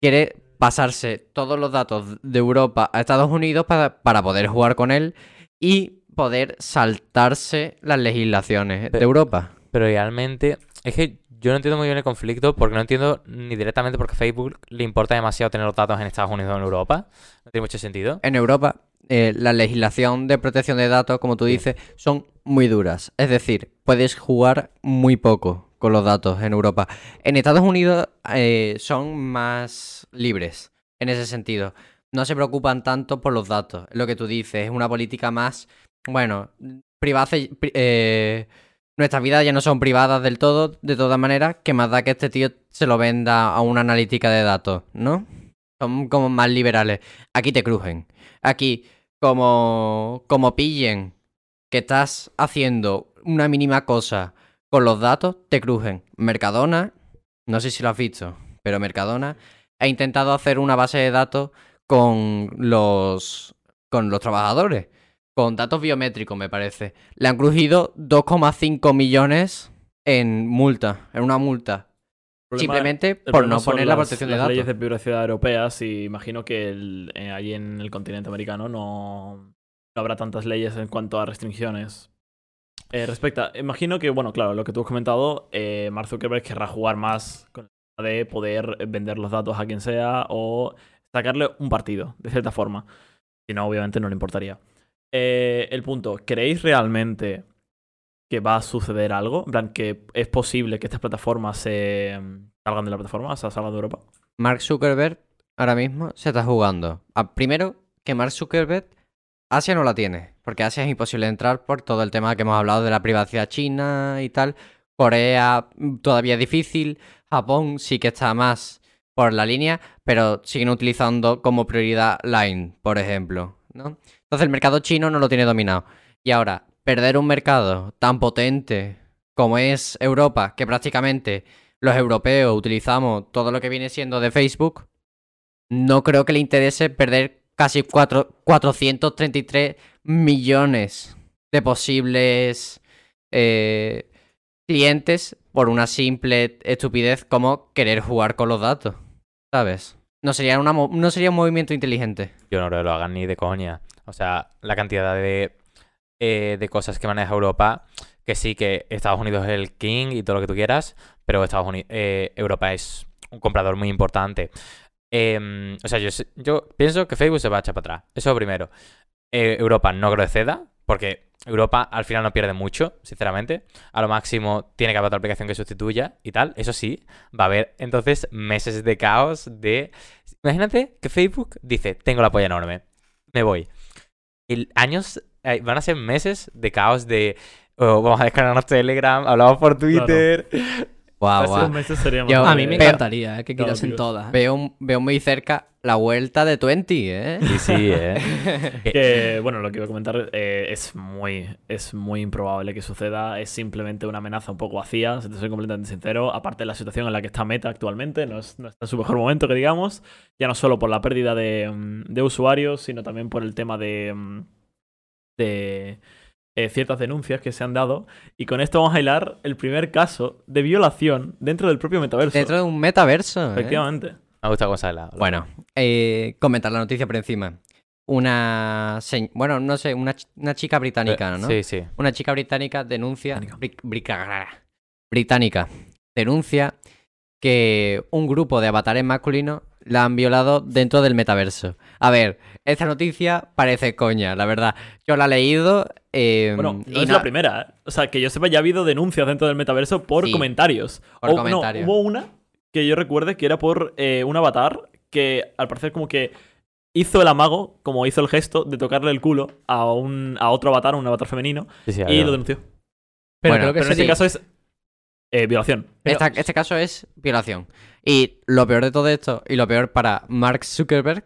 quiere pasarse todos los datos de Europa a Estados Unidos para, para poder jugar con él y poder saltarse las legislaciones de Europa. Pero realmente, es que yo no entiendo muy bien el conflicto, porque no entiendo ni directamente porque Facebook le importa demasiado tener los datos en Estados Unidos o en Europa. No tiene mucho sentido. En Europa, eh, la legislación de protección de datos, como tú Sí. dices, son muy duras. Es decir, puedes jugar muy poco con los datos en Europa. En Estados Unidos eh, son más libres en ese sentido. No se preocupan tanto por los datos. Lo que tú dices es una política más, bueno, privada. pri- eh, nuestras vidas ya no son privadas del todo, de todas maneras, que más da que este tío se lo venda a una analítica de datos, ¿no? Son como más liberales. Aquí te crujen. Aquí, como, como pillen que estás haciendo una mínima cosa con los datos, te crujen. Mercadona, no sé si lo has visto, pero Mercadona ha intentado hacer una base de datos con los, con los trabajadores, con datos biométricos, me parece. Le han crujido 2,5 millones en multa, en una multa. Problema- Simplemente por no poner la las- protección de las datos. leyes de privacidad europeas y imagino que el- eh, allí en el continente americano no, no habrá tantas leyes en cuanto a restricciones. Eh, respecta, imagino que, bueno, claro, lo que tú has comentado, eh, Mark Zuckerberg querrá jugar más con el de poder vender los datos a quien sea o sacarle un partido, de cierta forma. Si no, obviamente no le importaría. Eh, el punto, ¿creéis realmente que va a suceder algo? En plan, que es posible que estas plataformas se mm, salgan de la plataforma, o sea, salgan de Europa. Mark Zuckerberg ahora mismo se está jugando. a- primero, que Mark Zuckerberg Asia no la tiene, porque Asia es imposible entrar por todo el tema que hemos hablado de la privacidad china y tal. Corea mm, todavía es difícil, Japón sí que está más por la línea, pero siguen utilizando como prioridad Line, por ejemplo, ¿no? Entonces el mercado chino no lo tiene dominado. Y ahora, perder un mercado tan potente como es Europa, que prácticamente los europeos utilizamos todo lo que viene siendo de Facebook, no creo que le interese perder casi cuatro- 433 millones de posibles eh, clientes por una simple estupidez como querer jugar con los datos, ¿sabes? No sería, no sería un movimiento inteligente. Yo no creo lo hagan ni de coña. O sea, la cantidad de eh, de cosas que maneja Europa, que sí que Estados Unidos es el king y todo lo que tú quieras, pero Estados Unidos, Europa es un comprador muy importante. Em, o sea, yo, yo pienso que Facebook se va a echar para atrás. Eso primero. Eh, Europa no creo que ceda, porque Europa al final no pierde mucho, sinceramente. A lo máximo tiene que haber otra aplicación que sustituya y tal. Eso sí, va a haber entonces meses de caos de... Imagínate que Facebook dice, tengo la polla enorme, me voy. Y años, eh, van a ser meses de caos de... oh, vamos a descargarnos Telegram, hablamos por Twitter. Guau. un meses sería más Yo- A mí me encantaría eh, que quitasen todas. Veo, veo muy cerca la vuelta de 20, ¿eh? Sí, sí, eh. Que, bueno, lo que iba a comentar eh, es, muy, es muy improbable que suceda. Es simplemente una amenaza un poco vacía, si te soy completamente sincero. Aparte de la situación en la que está Meta actualmente, no, es- no está en su mejor momento, que digamos. Ya no solo por la pérdida de, mm, de usuarios, sino también por el tema de, mm, de eh, ciertas denuncias que se han dado. Y con esto vamos a hilar el primer caso de violación dentro del propio metaverso. Dentro de un metaverso. ¿eh? Efectivamente. Me gusta cómo sale la- la- Bueno, eh, comentar la noticia por encima. Una. se- Bueno, no sé, una, ch- una chica británica, ¿no? Sí, sí. Una chica británica denuncia. Británica. Denuncia que un grupo de avatares masculinos la han violado dentro del metaverso. A ver, esta noticia parece coña, la verdad. Yo la he leído. eh, Bueno, no y es la primera. ¿eh? O sea, que yo sepa, ya ha habido denuncias dentro del metaverso por Sí, comentarios. por O- no, comentarios. hubo una que yo recuerde que era por eh, un avatar que al parecer como que hizo el amago, como hizo el gesto de tocarle el culo a, un, a otro avatar, un avatar femenino, sí, sí, y lo denunció. Pero Bueno, creo que Pero en este sería- caso es eh, violación. Pero- Esta- este caso es violación. Y lo peor de todo esto, y lo peor para Mark Zuckerberg,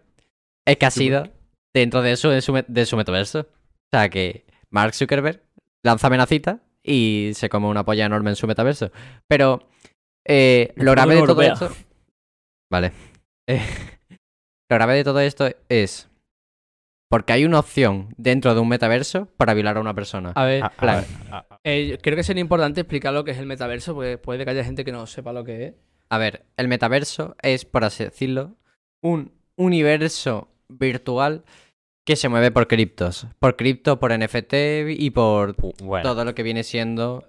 es que ha sido dentro de, eso, de, su, de su metaverso. O sea que Mark Zuckerberg lanza amenacita y se come una polla enorme en su metaverso. Pero eh, lo grave de todo esto. Vale. Eh, lo grave de todo esto es. Porque hay una opción dentro de un metaverso para violar a una persona. A ver, a plan. ver, eh, creo que sería importante explicar lo que es el metaverso, porque puede que haya gente que no sepa lo que es. A ver, el metaverso es, por así decirlo, un universo virtual que se mueve por criptos. Por cripto, por NFT y por Uh, bueno, todo lo que viene siendo.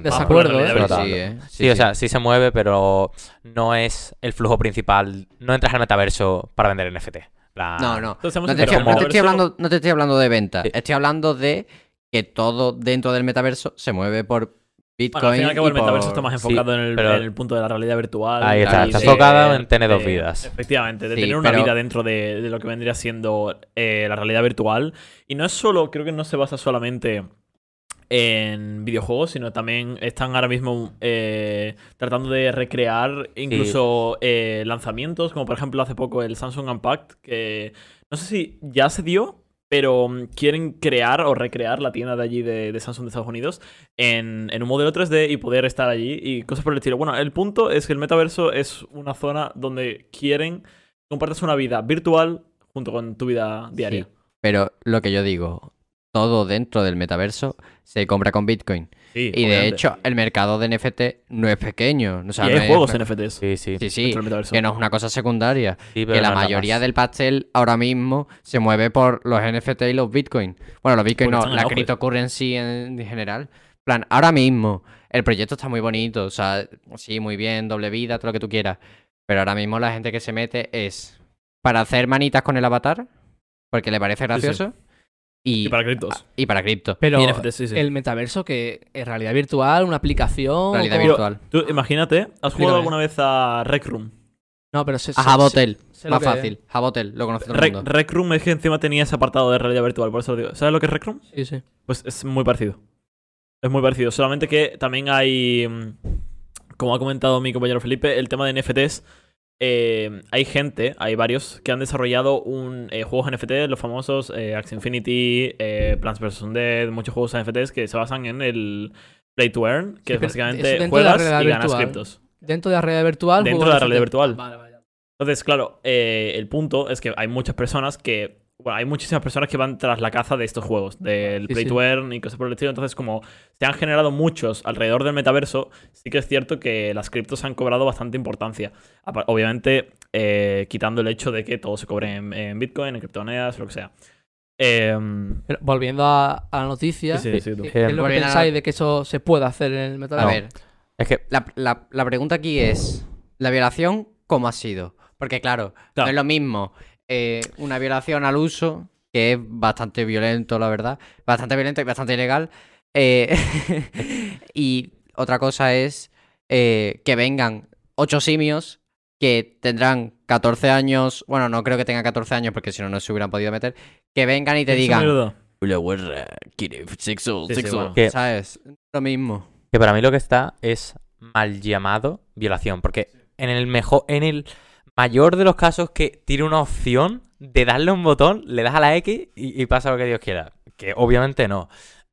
Desacuerdo, Ah, ¿eh? pero Sí, sí, ¿eh? Sí, o sea, sí se mueve, pero no es el flujo principal. No entras al metaverso para vender NFT. No, no. Entonces, No te, estoy, no te estoy hablando, no te estoy hablando de venta. Sí. Estoy hablando de que todo dentro del metaverso se mueve por Bitcoin. Bueno, al fin y cabo, el y por- metaverso está más Sí, enfocado en, el, pero- en el punto de la realidad virtual. Ahí está, está enfocado en tener dos vidas. Efectivamente, de Sí, tener una pero- vida dentro de, de lo que vendría siendo eh, la realidad virtual. Y no es solo, creo que no se basa solamente en videojuegos, sino también están ahora mismo eh, tratando de recrear incluso eh, lanzamientos, como por ejemplo hace poco el Samsung Unpacked, que no sé si ya se dio, pero mm, quieren crear o recrear la tienda de allí de, de Samsung de Estados Unidos en, en un modelo 3D y poder estar allí y cosas por el estilo. Bueno, el punto es que el metaverso es una zona donde quieren compartirse una vida virtual junto con tu vida diaria. Sí, pero lo que yo digo, todo dentro del metaverso se compra con Bitcoin. Sí, Y de hecho, el mercado de NFT no es pequeño. O sea, y no hay es- juegos NFTs Sí, sí. Sí, sí. Que no es una cosa secundaria. Que la mayoría más. del pastel ahora mismo se mueve por los NFT y los Bitcoin. Bueno, los Bitcoin Porque no, la auge. cryptocurrency en, en general. En plan, ahora mismo el proyecto está muy bonito. O sea, sí, muy bien, doble vida, todo lo que tú quieras. Pero ahora mismo la gente que se mete es para hacer manitas con el avatar, porque le parece sí. gracioso. Y, Y para criptos. y para cripto. Pero Y NFTs, sí, sí. el metaverso que es realidad virtual, una aplicación. Realidad o- virtual. Tú imagínate, ¿has jugado Explícame. alguna vez a Rec Room? No, pero se, A Jabotel, más fácil. Jabotel, lo conoce todo el Rec, mundo. Rec Room es que encima tenía ese apartado de realidad virtual, por eso lo digo. ¿Sabes lo que es Rec Room? Sí, sí. Pues es muy parecido. Es muy parecido. Solamente que también hay. mm, Como ha comentado mi compañero Felipe, el tema de NFTs. Eh, hay gente, hay varios, que han desarrollado un eh, juegos NFT, los famosos eh, Axie Infinity, eh, Plants vs. Undead, muchos juegos NFTs que se basan en el Play to Earn, que Sí, es básicamente juegas y ganas criptos. Dentro de la realidad virtual. Dentro de la realidad virtual. Vale, vale. Entonces, claro, eh, el punto es que hay muchas personas que. Bueno, hay muchísimas personas que van tras la caza de estos juegos, del Sí, Play sí. to Earn y cosas por el estilo. Entonces, como se han generado muchos alrededor del metaverso, sí que es cierto que las criptos han cobrado bastante importancia. Obviamente, eh, quitando el hecho de que todo se cobre en, en Bitcoin, en criptomonedas, lo que sea. Pero volviendo a, a la noticia, sí, sí, sí, tú. ¿qué ¿qué es lo que Volviendo a- pensáis de que eso se pueda hacer en el A metaverso? ver, Es que la, la- la pregunta aquí es, ¿la violación cómo ha sido? Porque claro, Claro. no es lo mismo eh, una violación al uso, que es bastante violento, la verdad, bastante violento y bastante ilegal, eh, y otra cosa es eh, que vengan ocho simios que tendrán 14 años, bueno, no creo que tengan 14 años porque si no, no se hubieran podido meter, que vengan y te digan... Que- ¿Sabes? Lo mismo. Que para mí lo que está es mal llamado violación. Porque en el mejor, en el mayor de los casos que tiene una opción de darle un botón, le das a la X y, y pasa lo que Dios quiera. Que obviamente no.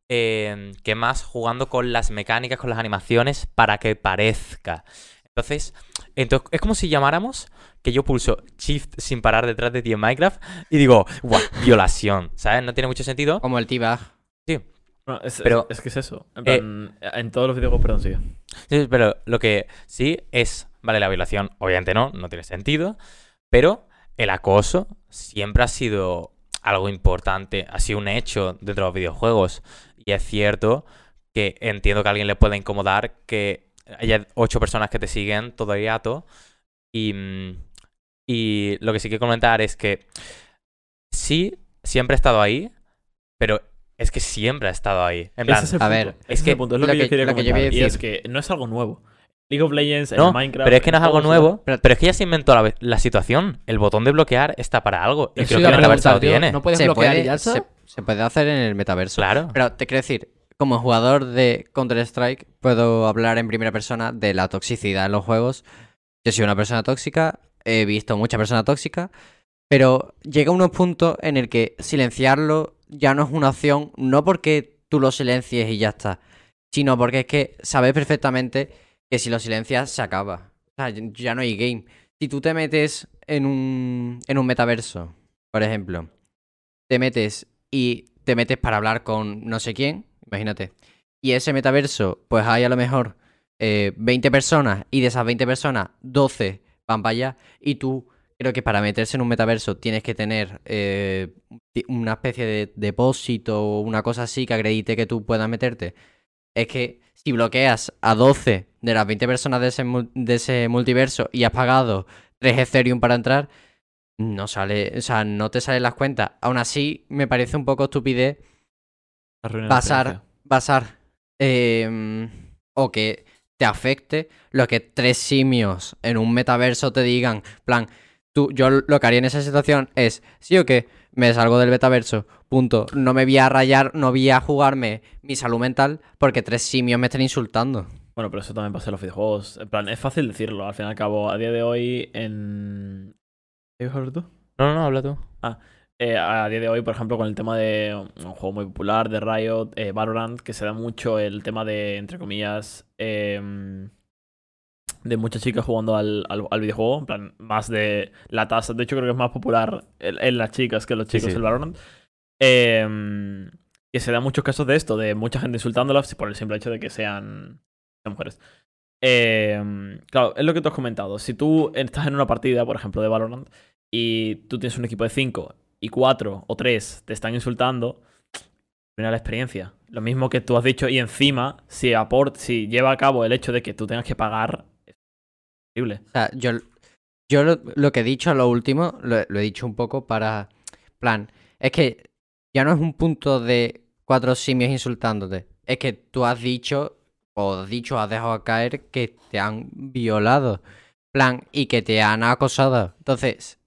Eh, que más jugando con las mecánicas, con las animaciones, para que parezca. Entonces, entonces es como si llamáramos que yo pulso Shift sin parar detrás de ti en Minecraft y digo, ¡guau! Violación. ¿Sabes? No tiene mucho sentido. Como el T-Bag. No, es, Pero- es, es que es eso. En, Eh, plan, en todos los videojuegos, perdón, sigue. Sí, pero lo que sí es, vale, la violación obviamente no, no tiene sentido, pero el acoso siempre ha sido algo importante, ha sido un hecho dentro de los videojuegos. Y es cierto que entiendo que a alguien le pueda incomodar que haya ocho personas que te siguen todo el rato. Y, mm, y lo que sí quiero comentar es que sí, siempre ha estado ahí, pero es que siempre ha estado ahí. En plan, Ese es el a punto. ver, ese es es que el punto. Es lo, lo que, yo que- quería lo que yo comentar. Y es que no es algo nuevo. League of Legends, en No, Minecraft. pero es que no en es algo nuevo. Pero- Pero, es que ya se inventó la, la situación. El botón de bloquear está para algo. Y creo que el metaverso lo tiene. ¿No puedes se bloquear puede, y ya está? se, se puede hacer en el metaverso. Claro. Pero te quiero decir, como jugador de Counter-Strike, puedo hablar en primera persona de la toxicidad en los juegos. Yo soy una persona tóxica, he visto mucha persona tóxica, pero llega unos puntos en el que silenciarlo ya no es una opción, no porque tú lo silencies y ya está, sino porque es que sabes perfectamente que si lo silencias se acaba. O sea, ya no hay game. Si tú te metes en un, en un metaverso, por ejemplo, te metes y te metes para hablar con no sé quién, imagínate, y ese metaverso, pues hay a lo mejor eh, 20 personas y de esas 20 personas, 12 van para allá y tú creo que para meterse en un metaverso tienes que tener eh, una especie de depósito o una cosa así que acredite que tú puedas meterte. Es que si bloqueas a 12 de las 20 personas de ese, de ese multiverso y has pagado 3 Ethereum para entrar, no sale, o sea, no te salen las cuentas. Aún así, me parece un poco estupidez Arruina la basar, experiencia. basar em, o que te afecte lo que tres simios en un metaverso te digan, plan, tú, yo lo que haría en esa situación es, sí o qué, me salgo del metaverso, punto, no me voy a rayar, no voy a jugarme mi salud mental porque tres simios me estén insultando. Bueno, pero eso también pasa en los videojuegos. En plan, es fácil decirlo. Al fin y al cabo, a día de hoy, en. ¿Qué ibas a hablar tú? No, no, no, habla tú. Eh, a día de hoy, por ejemplo, con el tema de un juego muy popular de Riot, eh, Valorant, que se da mucho el tema de, entre comillas, em, de muchas chicas jugando al, al- al videojuego, en plan, más de la tasa. De hecho, creo que es más popular en, en las chicas que en los chicos sí. el Valorant. Em, que se dan muchos casos de esto, de mucha gente insultándolas por el simple hecho de que sean, sean mujeres. Em, claro, es lo que tú has comentado. Si tú estás en una partida, por ejemplo, de Valorant, y tú tienes un equipo de 5 y 4 o 3 te están insultando, arruina la experiencia. Lo mismo que tú has dicho, y encima, si, aport si lleva a cabo el hecho de que tú tengas que pagar, O sea, yo, yo lo, que he dicho a lo último, lo, lo he dicho un poco para, plan, es que ya no es un punto de cuatro simios insultándote, es que tú has dicho, o dicho, has dejado caer que te han violado, plan, y que te han acosado. Entonces,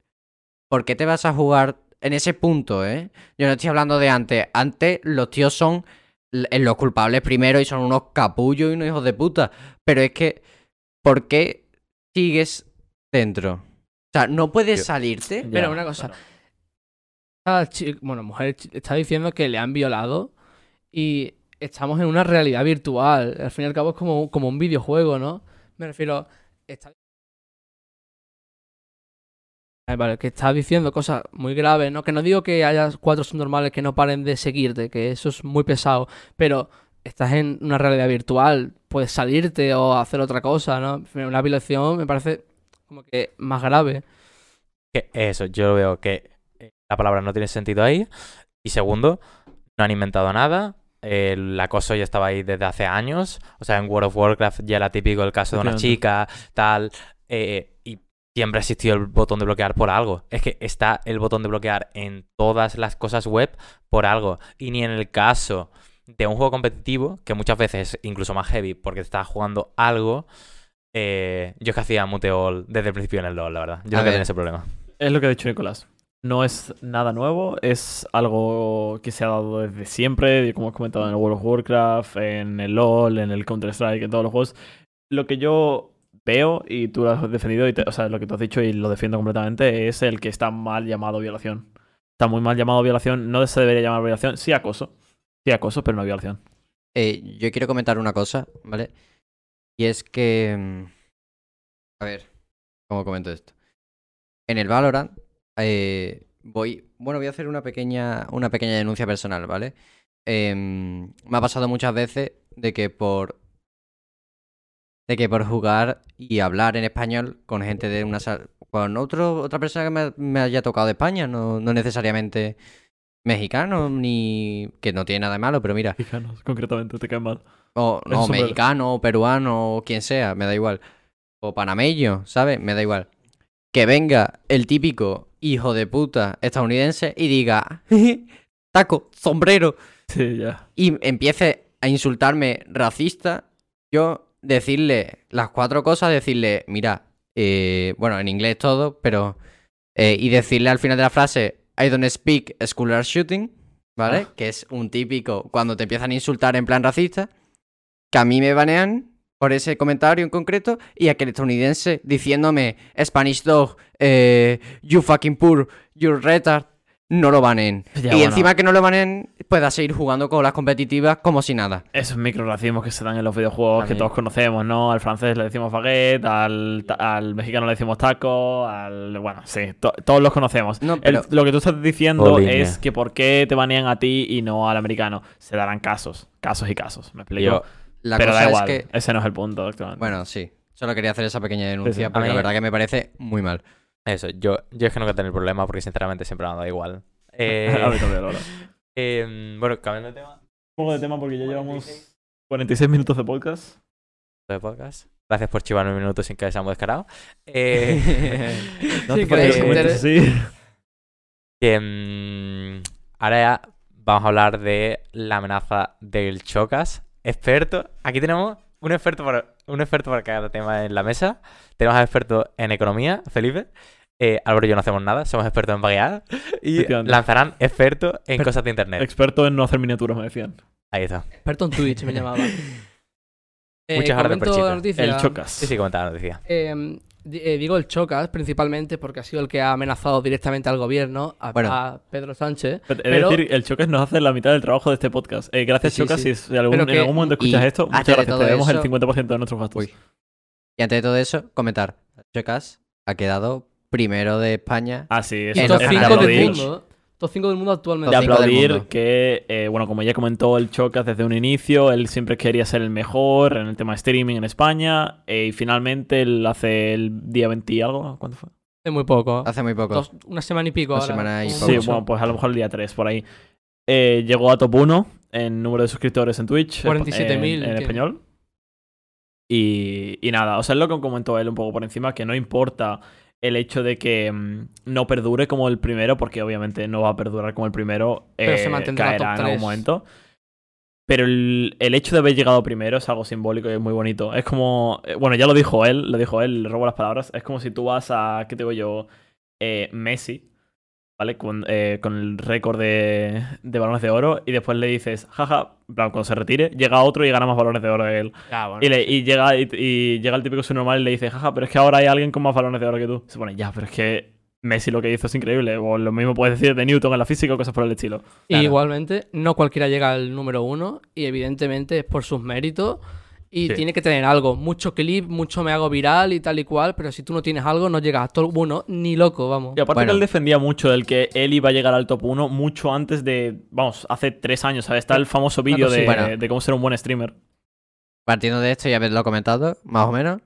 ¿por qué te vas a jugar en ese punto, eh? Yo no estoy hablando de antes, antes los tíos son l- los culpables primero y son unos capullos y unos hijos de puta, pero es que, ¿por qué sigues dentro. O sea, no puedes Yo- salirte. Pero una cosa, claro. esta chi- bueno, mujer está diciendo que le han violado y estamos en una realidad virtual. Al fin y al cabo es como, como un videojuego, ¿no? Me refiero, está... Ay, Vale, que estás diciendo cosas muy graves, ¿no? Que no digo que haya cuatro subnormales que no paren de seguirte, que eso es muy pesado, pero estás en una realidad virtual, puedes salirte o hacer otra cosa, ¿no? Una violación me parece como que más grave. Que eso, yo veo que eh, la palabra no tiene sentido ahí. Y segundo, no han inventado nada. El acoso ya estaba ahí desde hace años. O sea, en World of Warcraft ya era típico el caso de una chica, tal. eh, y siempre ha existido el botón de bloquear por algo. Es que está el botón de bloquear en todas las cosas web por algo. Y ni en el caso de un juego competitivo, que muchas veces es incluso más heavy porque estás jugando algo. eh, yo es que hacía muteol desde el principio en el LoL, la verdad. Yo A no ver. tenía ese problema. Es lo que ha dicho Nicolás. No es nada nuevo, es algo que se ha dado desde siempre, como hemos comentado en el World of Warcraft, en el LoL, en el Counter-Strike, en todos los juegos. Lo que yo veo, y tú lo has defendido, y te- o sea, lo que tú has dicho y lo defiendo completamente, es el que está mal llamado violación. Está muy mal llamado violación, no se debería llamar violación, sí acoso. Sí acoso, pero no violación. Eh, yo quiero comentar una cosa, ¿vale? Y es que... mm, A ver, ¿cómo comento esto? En el Valorant, eh, voy... Bueno, voy a hacer una pequeña, una pequeña denuncia personal, ¿vale? Em, me ha pasado muchas veces de que por... De que por jugar y hablar en español con gente de una sal- con otro, otra persona que me, haya tocado de España, no necesariamente mexicano, ni que no tiene nada de malo, pero mira, Mexicanos, concretamente, te caen mal. o no, mexicano, o peruano, o quien sea, me da igual. O panameño, ¿sabes? Me da igual. Que venga el típico hijo de puta estadounidense y diga, taco, sombrero, Sí, ya. y empiece a insultarme racista, yo decirle las cuatro cosas, decirle, mira, eh, bueno, en inglés todo, pero... eh, y decirle al final de la frase, I don't speak school shooting, ¿vale? Ah. Que es un típico cuando te empiezan a insultar en plan racista, que a mí me banean por ese comentario en concreto y aquel estadounidense diciéndome Spanish dog, eh, you fucking poor, you retard, no lo banen. Ya, y bueno. encima que no lo banen, pueda seguir jugando con las competitivas como si nada. Esos microracismos que se dan en los videojuegos que todos conocemos, ¿no? Al francés le decimos baguette, al, al mexicano le decimos taco, al... Bueno, sí, to- todos los conocemos. No, El- pero lo que tú estás diciendo es que por qué te banean a ti y no al americano. Se darán casos, casos y casos, me explico. Yo, la Pero cosa da igual, es que... ese no es el punto actualmente. Bueno, sí. Solo quería hacer esa pequeña denuncia sí. porque la verdad que me parece muy mal. Eso, yo, yo es que no voy a tener problema porque sinceramente siempre me ha dado igual. Eh, a mí también, la verdad. eh, bueno, cambiando de tema. Un poco de tema porque ya llevamos 46 minutos de podcast. de podcast. Gracias por chivarme un minuto sin que seamos descarados. Eh, No Sí, falta que es comentes, sí. que, mm, ahora ya vamos a hablar de la amenaza del Chocas. Experto. Aquí tenemos un experto para, un experto para cada tema en la mesa. Tenemos al experto en economía, Felipe. Eh, Álvaro y yo no hacemos nada, somos expertos en vaguear. Y lanzarán experto en Exper- cosas de internet. Experto en no hacer miniaturas, me decían. Ahí está. Experto en Twitch me llamaba. Eh, Muchas gracias, noticia. El chocas. Sí, sí, comentaba la noticia. Eh, eh, digo el Chocas principalmente porque ha sido el que ha amenazado directamente al gobierno, a, Bueno. a Pedro Sánchez. Pero- decir, el Chocas nos hace la mitad del trabajo de este podcast. Eh, gracias, Sí, Chocas. sí. Si algún- en algún momento escuchas y esto, muchas gracias. Te debemos el eso- 50% de nuestros gastos. Uy. Y antes de todo eso, comentar. Chocas ha quedado primero de España. Ah, sí, eso En los es 5 del mundo. Top 5 del mundo De actualmente. Del aplaudir mundo. que, eh, bueno, como ya comentó el Chocas desde un inicio, él siempre quería ser el mejor en el tema de streaming en España. eh, y finalmente él hace el día 20 y algo. ¿Cuándo fue? Es muy poco. Hace muy poco. Dos- una semana y pico Una ahora. semana y poco. Sí, bueno, pues a lo mejor el día 3 por ahí. Eh, llegó a top 1 en número de suscriptores en Twitch. 47.000 en, en español. Y, y nada, o sea, es lo que comentó él un poco por encima, que no importa el hecho de que mm, no perdure como el primero, porque obviamente no va a perdurar como el primero, Pero se eh, mantendrá caerá top en algún momento. Pero el, el hecho de haber llegado primero es algo simbólico y es muy bonito. Es como, eh, bueno, ya lo dijo él, lo dijo él, le robo las palabras. Es como si tú vas a, ¿qué te digo yo? Eh, Messi, ¿vale? Con, eh, con el récord de, de balones de oro y después le dices, jaja, en plan, cuando se retire, llega otro y gana más balones de oro que él. Bueno. Y, le- y llega, y, y llega el típico subnormal y le dice, jaja, pero es que ahora hay alguien con más balones de oro que tú. Se pone, ya, pero es que Messi lo que hizo es increíble. O lo mismo puedes decir de Newton en la física o cosas por el estilo. Y Claro. igualmente, no cualquiera llega al número uno y evidentemente es por sus méritos y Sí. tiene que tener algo. Mucho clip, mucho me hago viral y tal y cual, pero si tú no tienes algo, no llegas a top uno ni loco, vamos. Y aparte Bueno. que él defendía mucho del que él iba a llegar al top 1 mucho antes de, vamos, hace tres años, ¿sabes? Está el famoso vídeo sí. de, Bueno. de cómo ser un buen streamer. Partiendo de esto y haberlo comentado, más o menos,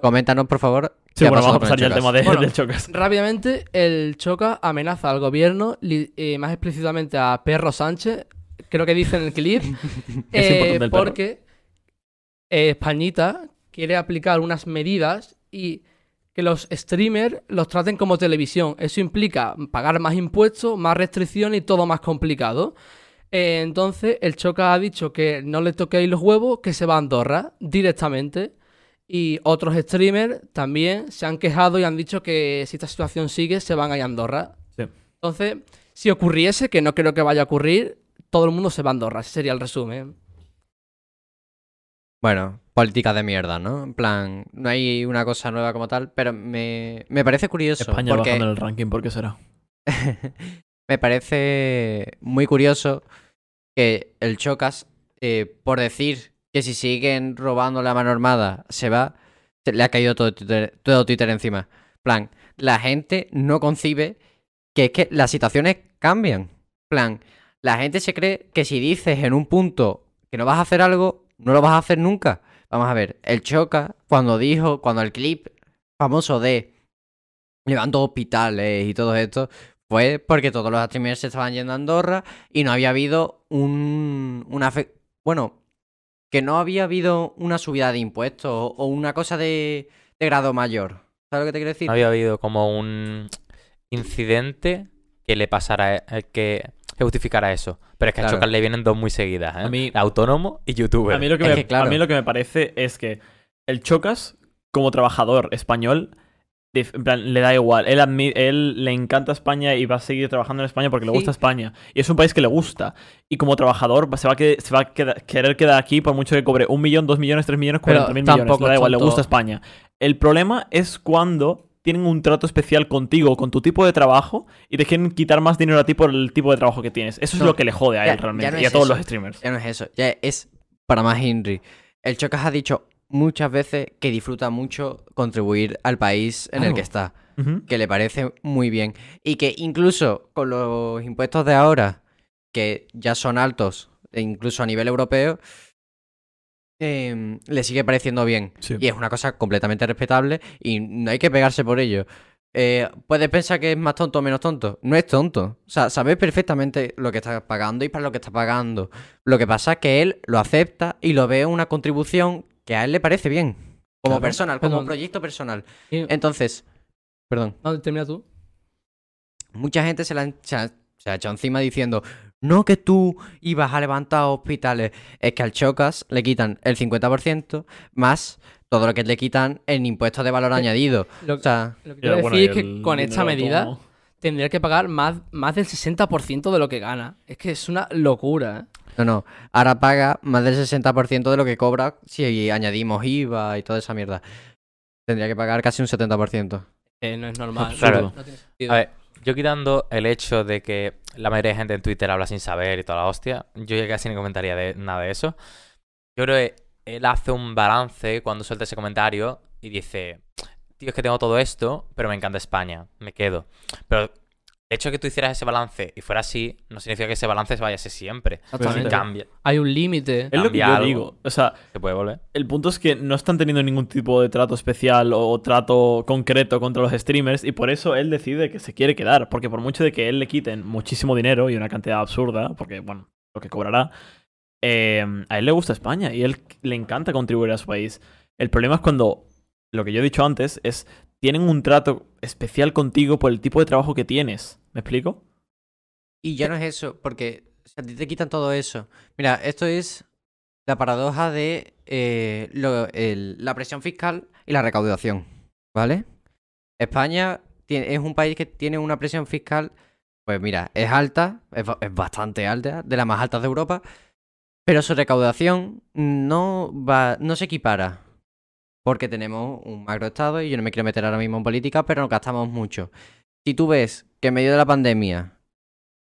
coméntanos por favor Sí, ¿Qué ha bueno, pasado vamos a pasar ya el al tema de, Bueno, del Chocas. Rápidamente, el Choca amenaza al gobierno, eh, más explícitamente a Perro Sánchez, creo que dice en el clip, Es eh, importante el perro. Eh, Españita quiere aplicar unas medidas y que los streamers los traten como televisión. Eso implica pagar más impuestos, más restricciones y todo más complicado. Eh, entonces, el Choca ha dicho que no le toquéis los huevos, que se va a Andorra directamente. Y otros streamers también se han quejado y han dicho que si esta situación sigue, se van a ir a Andorra. Sí. Entonces, si ocurriese, que no creo que vaya a ocurrir, todo el mundo se va a Andorra. Ese sería el resumen. Bueno, política de mierda, ¿no? En plan, no hay una cosa nueva como tal, pero me, me parece curioso. España porque bajando en el ranking, ¿por qué será? me parece muy curioso que el Chocas, eh, por decir que si siguen robando la mano armada se va, se le ha caído todo Twitter, todo Twitter encima. plan, la gente no concibe que es que las situaciones cambian. plan, la gente se cree que si dices en un punto que no vas a hacer algo, no lo vas a hacer nunca. Vamos a ver, el Choca, cuando dijo, cuando el clip famoso de levantó hospitales y todo esto, fue porque todos los streamers se estaban yendo a Andorra y no había habido un. Una fe- bueno, que no había habido una subida de impuestos o, o una cosa de, de grado mayor. ¿Sabes lo que te quiero decir? No había habido como un incidente que le pasara, eh, que, que justificara eso. Pero es que a Claro. Chocas le vienen dos muy seguidas, ¿eh? A mí- Autónomo y youtuber. A mí, lo que me, que, claro. a mí lo que me parece es que el Chocas, como trabajador español, en plan, le da igual. Él, él le encanta España y va a seguir trabajando en España porque le Sí. gusta España. Y es un país que le gusta. Y como trabajador se va a, que- se va a queda- querer quedar aquí por mucho que cobre un millón, dos millones, tres millones, cuarenta mil millones. tampoco Le da igual, le gusta España. El problema es cuando tienen un trato especial contigo, con tu tipo de trabajo, y te quieren quitar más dinero a ti por el tipo de trabajo que tienes. Eso No, es lo que le jode a él ya realmente. no y a todos eso. los streamers. Ya no es eso, ya es para más Henry. El Chocas ha dicho muchas veces que disfruta mucho contribuir al país en el que está. Que le parece muy bien. Y que incluso con los impuestos de ahora, que ya son altos, e incluso a nivel europeo, em, le sigue pareciendo bien. Sí. Y es una cosa completamente respetable y no hay que pegarse por ello. Eh, Puedes pensar que es más tonto o menos tonto. No es tonto. O sea, sabes perfectamente lo que está pagando y para lo que está pagando. Lo que pasa es que él lo acepta y lo ve una contribución que a él le parece bien. Como Claro. personal, como Perdón. proyecto personal. Entonces, perdón. No, termina tú. Mucha gente se, la han- se ha, se ha echado encima diciendo, no que tú ibas a levantar hospitales. Es que al Chocas le quitan el 50% más todo lo que le quitan en impuestos de valor añadido. Lo, O sea, lo que quiero decir es que con esta medida tendría que pagar más, más del 60% de lo que gana. Es que es una locura. ¿eh? no, no. Ahora paga más del 60% de lo que cobra si añadimos IVA y toda esa mierda. Tendría que pagar casi un 70%. Que no es normal. Absurdo. No tiene sentido. A ver, yo quitando el hecho de que la mayoría de gente en Twitter habla sin saber y toda la hostia, yo ya casi no comentaría de nada de eso. Yo creo que él hace un balance cuando suelta ese comentario y dice, tío, es que tengo todo esto, pero me encanta España, me quedo. Pero el hecho de que tú hicieras ese balance y fuera así, no significa que ese balance vaya a ser siempre. Exactamente. Cambia, Hay un límite. Es lo que yo algo. digo. O sea, se puede volver. el punto es que no están teniendo ningún tipo de trato especial o trato concreto contra los streamers y por eso él decide que se quiere quedar. Porque por mucho de que él le quiten muchísimo dinero y una cantidad absurda, porque bueno, lo que cobrará, eh, a él le gusta España y él le encanta contribuir a su país. El problema es cuando, lo que yo he dicho antes, es tienen un trato especial contigo por el tipo de trabajo que tienes. ¿Me explico? Y ya no es eso, porque o a ti te quitan todo eso. Mira, esto es la paradoja de eh, la presión fiscal y la recaudación, ¿vale? España es un país que tiene una presión fiscal, pues mira, es alta, es bastante alta, de las más altas de Europa, pero su recaudación no va, no se equipara. Porque tenemos un macroestado y yo no me quiero meter ahora mismo en política, pero nos gastamos mucho. Si tú ves que en medio de la pandemia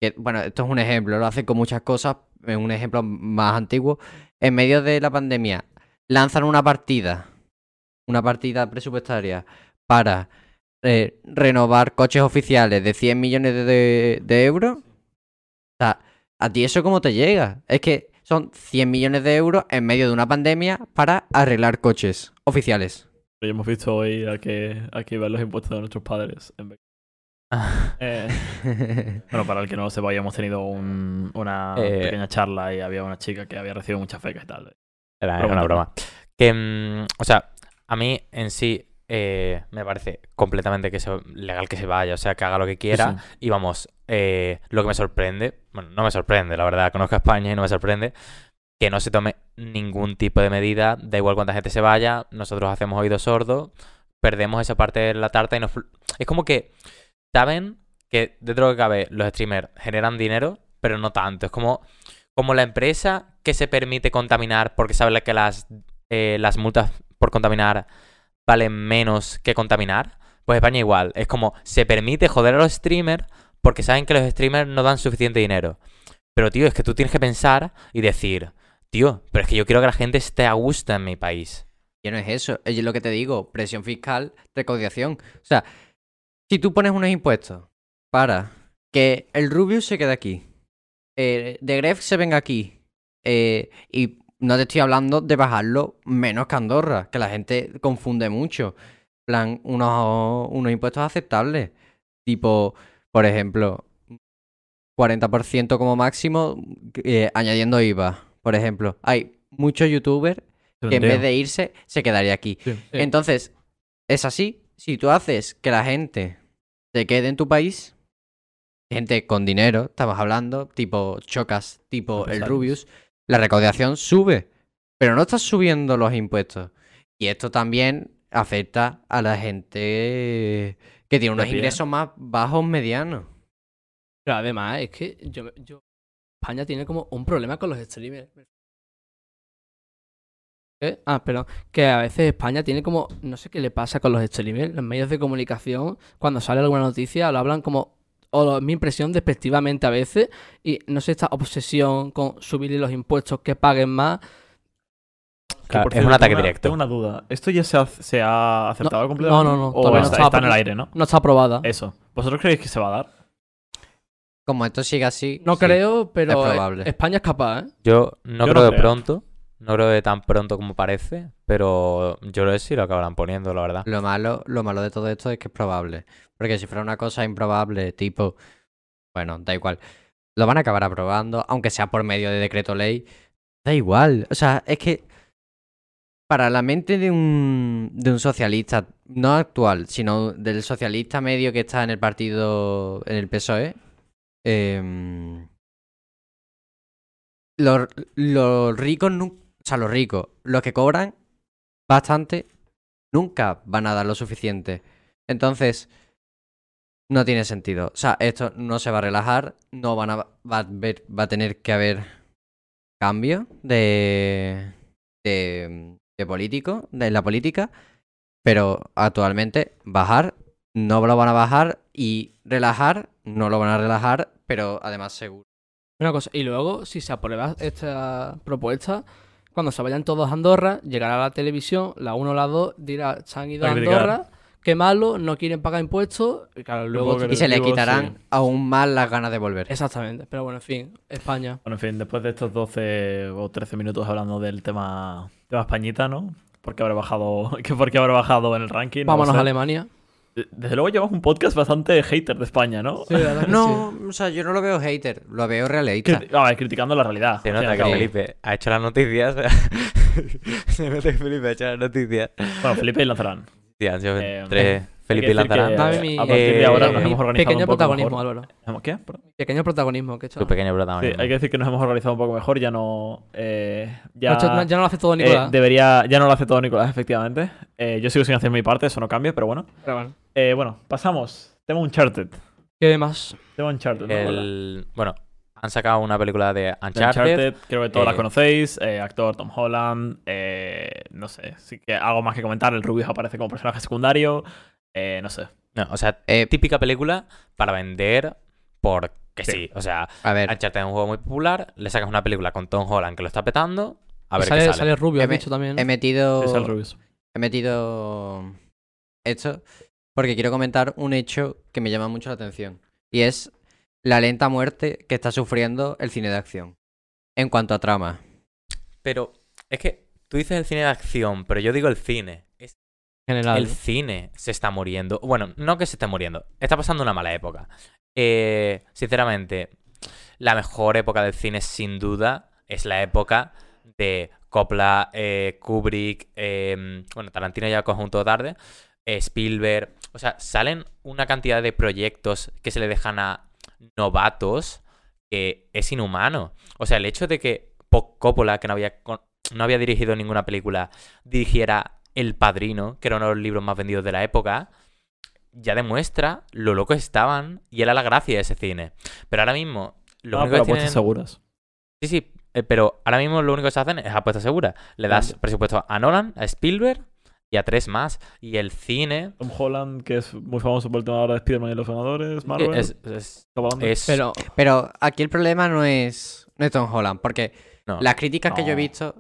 que, bueno, esto es un ejemplo, lo hacen con muchas cosas, es un ejemplo más antiguo. En medio de la pandemia, lanzan una partida, una partida presupuestaria para eh, renovar coches oficiales de 100 millones de, de- de euros. O sea, ¿a ti eso cómo te llega? Es que son 100 millones de euros en medio de una pandemia para arreglar coches oficiales. ya hemos visto hoy a que, a iban los impuestos de nuestros padres. en vez- Eh, bueno, para el que no lo sepa, ya hemos tenido un- una Eh. pequeña charla y había una chica que había recibido muchas becas y tal. Era, una broma. Que, mm, o sea, a mí en sí eh, me parece completamente que se- legal que se vaya, o sea, que haga lo que quiera. Sí, Y vamos, eh, lo que me sorprende, bueno, no me sorprende, la verdad, conozco a España y no me sorprende que no se tome ningún tipo de medida, da igual cuánta gente se vaya, nosotros hacemos oídos sordos, perdemos esa parte de la tarta y nos... Es como que saben que dentro de lo que cabe los streamers generan dinero, pero no tanto. Es como, como la empresa que se permite contaminar porque sabe que las, eh, las multas por contaminar valen menos que contaminar. Pues España igual. Es como se permite joder a los streamers porque saben que los streamers no dan suficiente dinero. Pero tío, es que tú tienes que pensar y decir, tío, pero es que yo quiero que la gente esté a gusto en mi país. Ya no es eso, es lo que te digo, presión fiscal, recaudación. O sea, si tú pones unos impuestos para que el Rubius se quede aquí, eh, De Gref se venga aquí, eh, y no te estoy hablando de bajarlo menos que Andorra, que la gente confunde mucho. Plan, unos, unos impuestos aceptables. Tipo, por ejemplo, 40% como máximo, eh, añadiendo IVA. Por ejemplo, hay muchos youtubers que en vez de irse se quedaría aquí. Sí. Entonces, es así. Si tú haces que la gente se quede en tu país, gente con dinero, estamos hablando, tipo Chocas, tipo el. Rubius, la recaudación sube, pero no estás subiendo los impuestos. Y esto también afecta a la gente que tiene unos ingresos más bajos medianos. Pero además es que yo, yo- España tiene como un problema con los streamers. ¿Qué? Ah, perdón. Que a veces España tiene como. No sé qué le pasa con los streamers. Los medios de comunicación, cuando sale alguna noticia, lo hablan como. O lo- mi impresión despectivamente a veces. Y no sé, esta obsesión con subirle los impuestos que paguen más. Claro, es un ataque tengo una- directo. Tengo una duda. ¿Esto ya se ha, se ha aceptado No, completamente? no, no, no, O todavía no está, en el aire, ¿no? No está aprobada. Eso. ¿Vosotros creéis que se va a dar? Como esto sigue así. No sí. creo, pero es probable. España es capaz, ¿eh? Yo no Yo creo no de creo. pronto, no creo de tan pronto como parece, pero yo creo que sí lo acabarán poniendo, la verdad. Lo malo, lo malo de todo esto es que es probable. Porque si fuera una cosa improbable, tipo. Bueno, da igual. Lo van a acabar aprobando, aunque sea por medio de decreto ley. Da igual. O sea, es que. Para la mente de un, de un socialista, no actual, sino del socialista medio que está en el partido, en el PSOE, em, los, los ricos, nu- o sea, los ricos, los que cobran bastante, nunca van a dar lo suficiente. Entonces, no tiene sentido. O sea, esto no se va a relajar, no van a, va a, haber- va a tener que haber cambio de, de, de político, de la política, pero actualmente bajar no lo van a bajar y relajar no lo van a relajar, pero además seguro. Una cosa, y luego, si se aprueba esta propuesta, cuando se vayan todos a Andorra, llegará a la televisión, la 1 o la 2, dirá, se han ido a. Andorra, qué malo, no quieren pagar impuestos, y claro, luego... Y se le quitarán sí. aún más las ganas de volver. Exactamente, pero bueno, en fin, España. Bueno, en fin, después de estos 12 o 13 minutos hablando del tema, tema Españita, ¿no? Porque habrá bajado, que porque habrá bajado en el ranking. Vámonos sé. a Alemania. De- Desde luego llevamos un podcast bastante hater de España, ¿no? Sí, la. No, o sea, yo no lo veo hater, lo veo realista. Criti- a ver, criticando la realidad. Se nota que. Felipe ha hecho las noticias. Se nota que Felipe ha hecho las noticias. Bueno, Felipe y lanzarán. Sí, han sido Eh, tres. Felipe. Dame mi- a partir de Eh, ahora eh, nos mi hemos organizado Pequeño un poco protagonismo, mejor. Álvaro. ¿Hemos ¿Qué? Perdón. Pequeño protagonismo que he hecho. Tu pequeño Sí, protagonismo. hay que decir que nos hemos organizado un poco mejor, ya no... eh, ya, No, ya no lo hace todo eh, Nicolás. debería, ya no lo hace todo Nicolás, efectivamente. Eh, yo sigo sin hacer mi parte, eso no cambia, pero bueno. Pero bueno. Eh, bueno, pasamos. Tema Uncharted. ¿Qué más? Tema Uncharted, ¿no? El- Bueno, han sacado una película de Uncharted. Uncharted, creo que todos la eh, conocéis. eh, actor Tom Holland. eh, no sé, sí que algo más que comentar. El Rubius aparece como personaje secundario. Eh, no sé. No, o sea, Eh, típica película para vender porque Sí. sí. O sea, a ver, Uncharted es un juego muy popular. Le sacas una película con Tom Holland que lo está petando. A ver sale, qué sale. sale Rubio, He- dicho también. he metido. Sí. He metido esto porque quiero comentar un hecho que me llama mucho la atención. Y es la lenta muerte que está sufriendo el cine de acción. En cuanto a trama. Pero es que tú dices el cine de acción, pero yo digo el cine. El cine se está muriendo. Bueno, no que se esté muriendo, está pasando una mala época. Eh, sinceramente, la mejor época del cine, sin duda, es la época de Coppola, eh, Kubrick, eh, bueno, Tarantino ya conjunto tarde, Spielberg. O sea, salen una cantidad de proyectos que se le dejan a novatos que es inhumano. O sea, el hecho de que Po- Coppola, que no había, no había dirigido ninguna película, dirigiera El Padrino, que era uno de los libros más vendidos de la época, ya demuestra lo locos estaban y era la gracia de ese cine. Pero ahora mismo, lo Ah, único pero que apuestas tienen... seguras. Sí, sí, eh, pero ahora mismo lo único que se hacen es apuesta segura. Le das presupuesto a Nolan, a Spielberg y a tres más. Y el cine Tom Holland, que es muy famoso por el tema ahora de Spider-Man y los Vengadores, Marvel. es, es- Pero Pero aquí el problema no es, no es Tom Holland, porque no. las críticas que yo he visto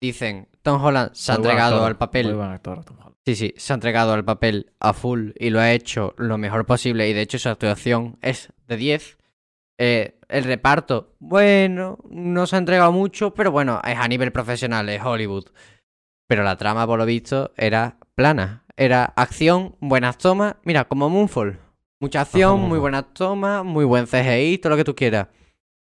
dicen, Tom Holland se ha Muy entregado actor, al papel Muy buen actor, Tom Holland. Sí, sí, se ha entregado al papel a full y lo ha hecho lo mejor posible y de hecho su actuación es de 10. Eh, el reparto, bueno, no se ha entregado mucho, pero bueno, es a nivel profesional, es Hollywood. Pero la trama, por lo visto, era plana. Era acción, buenas tomas, mira, como Moonfall. Mucha acción, muy buenas tomas, muy buen CGI, todo lo que tú quieras.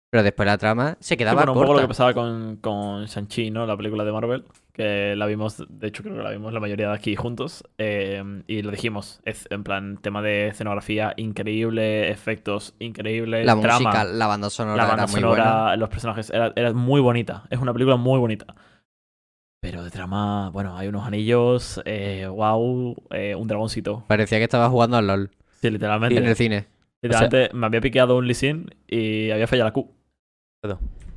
Pero después la trama se Sí, quedaba bueno, un poco lo corta. que pasaba con, con Shang-Chi, ¿no? La película de Marvel, que la vimos, de hecho creo que la vimos la mayoría de aquí juntos, eh, y lo dijimos, es en plan tema de escenografía increíble, efectos increíbles, La trama, música, la banda sonora la banda era muy sonora, buena. los personajes, era, era muy bonita, es una película muy bonita. Pero de trama, bueno, hay unos anillos, eh, wow, eh, un dragoncito. Parecía que estaba jugando al LOL Sí, literalmente. en el cine. literalmente me había piqueado un Lee Sin y había fallado la Q.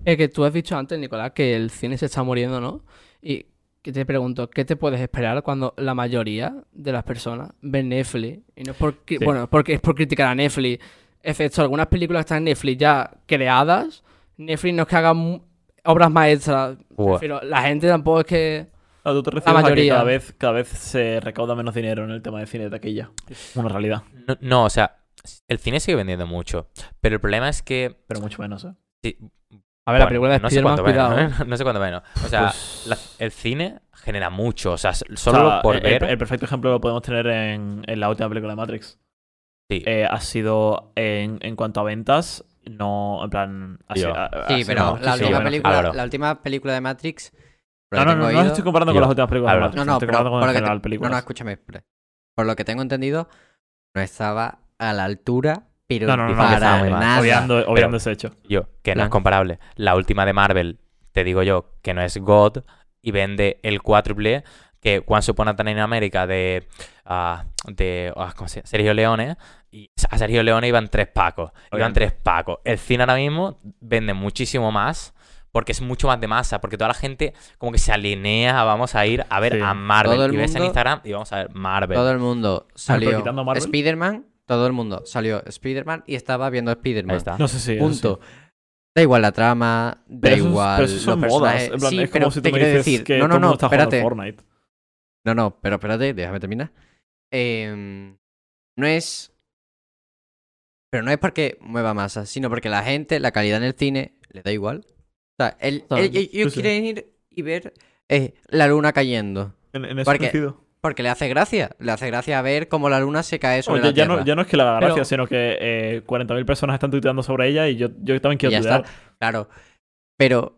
es que tú has dicho antes, Nicolás, que el cine se está muriendo, ¿no? Y que te pregunto, ¿qué te puedes esperar cuando la mayoría de las personas ven Netflix? Y no es por, Sí. bueno, porque es por criticar a Netflix. Efecto, algunas películas están en Netflix ya creadas. Netflix no es que haga obras maestras. Pero la gente tampoco es que... Ah, tú te refieres a que mayoría. cada vez, cada vez se recauda menos dinero en el tema de cine de taquilla. Es una realidad, No, no, o sea, el cine sigue vendiendo mucho. Pero el problema es que. pero mucho menos, ¿eh? sí, A ver, la bueno, película de no sé Spider-Man, cuánto cuidado. menos, ¿eh? No sé cuánto menos. O sea, Pues- la- el cine genera mucho. O sea, s- o solo sea, por el, ver. el perfecto ejemplo lo podemos tener en, en la última película de Matrix. Sí. Eh, ha sido, en, en cuanto a ventas, no, en plan... Ha sido- ha- ha Sí, pero la última, menos. película, Álvaro. la última película de Matrix. No, no, no, tengo no oído- estoy comparando Tío, con las últimas películas de. Matrix. No, no, estoy comparando con general te- no, películas. no, escúchame. espera. Por lo que tengo entendido, no estaba a la altura, pero No, no, no, no, para mal. nada. Obviando, obviando ese hecho. Yo, que no es comparable. La última de Marvel, te digo yo, que no es God y vende el cuádruple que Once Upon a Time in America de, ah, de ah, ¿cómo se llama? Sergio Leone. Y a Sergio Leone iban tres pacos. Iban tres pacos. El cine ahora mismo vende muchísimo más porque es mucho más de masa. Porque toda la gente como que se alinea a vamos a ir a ver Sí. a Marvel. Todo el y ves en Instagram y vamos a ver Marvel. Todo el mundo salió. Spider-Man, todo el mundo salió Spider-Man y estaba viendo Spider-Man. Ahí está. No sé si... sí. Punto. Da igual la trama, da Pero eso es- igual pero eso son los modas. personajes. En plan, sí, es pero como si te dices decir, que no, no, el no, espérate. Fortnite. No, no, pero espérate, déjame terminar. Em, no es. Pero no es porque mueva masa, sino porque la gente, la calidad en el cine, le da igual. O sea, el, el- ellos sí. quieren ir y ver eh, la luna cayendo. En, en ese Porque- sentido. Porque le hace gracia. Le hace gracia ver cómo la luna se cae sobre ya, la ya tierra. no, ya no es que le haga gracia, Pero- sino que eh, 40.000 personas están tuiteando sobre ella y yo, yo también quiero tuitear. Claro. Pero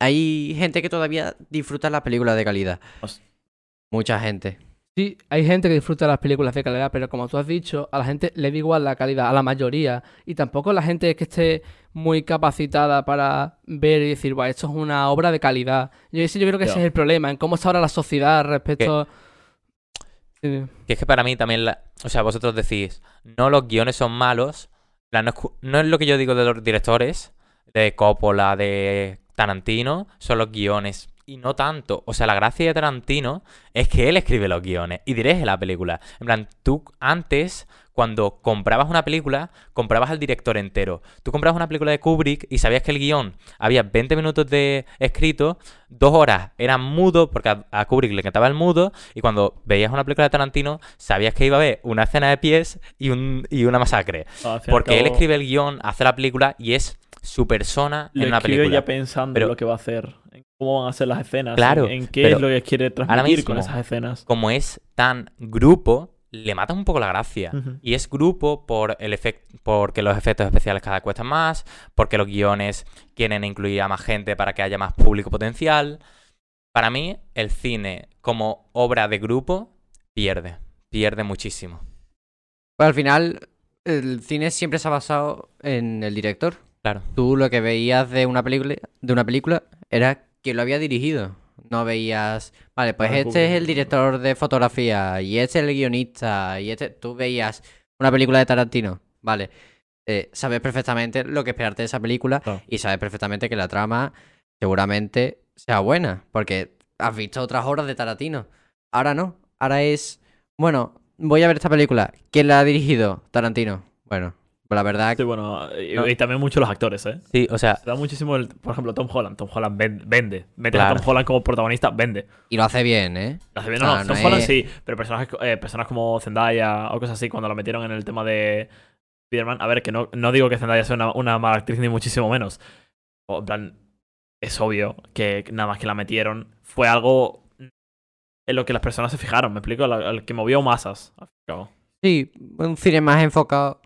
hay gente que todavía disfruta la película de calidad. Mucha gente. Sí, hay gente que disfruta las películas de calidad, pero como tú has dicho, a la gente le da igual la calidad, a la mayoría. Y tampoco la gente es que esté muy capacitada para ver y decir, "Buah, esto es una obra de calidad. Yo, ese- yo creo que ese es el problema, en cómo está ahora la sociedad respecto... Que es que para mí también, la- o sea, vosotros decís, no los guiones son malos, plan, no es, no es lo que yo digo de los directores, de Coppola, de Tarantino, son los guiones. Y no tanto. O sea, la gracia de Tarantino es que él escribe los guiones y dirige la película. En plan, tú antes, cuando comprabas una película, comprabas al director entero. Tú comprabas una película de Kubrick y sabías que el guion había 20 minutos de escrito, dos horas eran mudo, porque a, a Kubrick le encantaba el mudo, y cuando veías una película de Tarantino, sabías que iba a haber una escena de pies y, un, y una masacre. Al Porque él escribe el guion, hace la película y es su persona Lo en una película. ya pensando Pero- en lo que va a hacer, en cómo van a ser las escenas, Claro, en, en qué pero es lo que quiere transmitir con mismo- esas escenas. Como es tan grupo, le mata un poco la gracia. Y es grupo por el efect porque los efectos especiales cada vez cuestan más, porque los guiones quieren incluir a más gente para que haya más público potencial. Para mí, el cine como obra de grupo pierde, pierde muchísimo. Pues al final, el cine siempre se ha basado en el director. Claro. Tú lo que veías de una película, de una película era quien lo había dirigido. No veías, vale, pues Claro, este es el director de fotografía y este es el guionista y este, tú veías una película de Tarantino, vale, eh, sabes perfectamente lo que esperarte de esa película Claro. y sabes perfectamente que la trama seguramente sea buena, porque has visto otras obras de Tarantino. Ahora no, ahora es, bueno, voy a ver esta película. ¿Quién la ha dirigido? Tarantino. Bueno, la verdad Sí, bueno, y, No. y también mucho los actores, ¿eh? Sí, o sea, Se da muchísimo, el, por ejemplo, Tom Holland. Tom Holland ven- vende. Metes a Claro. Tom Holland como protagonista, vende. y lo hace bien, ¿eh? Lo hace bien, no, Tom no Holland es- sí, pero personajes, eh, personas como Zendaya o cosas así, cuando lo metieron en el tema de Spider-Man, a ver, que no, no digo que Zendaya sea una, una mala actriz ni muchísimo menos. O, en plan, es obvio que nada más que la metieron fue algo en lo que las personas se fijaron, ¿me explico? La- El que movió masas. al cabo. Sí, un cine más enfocado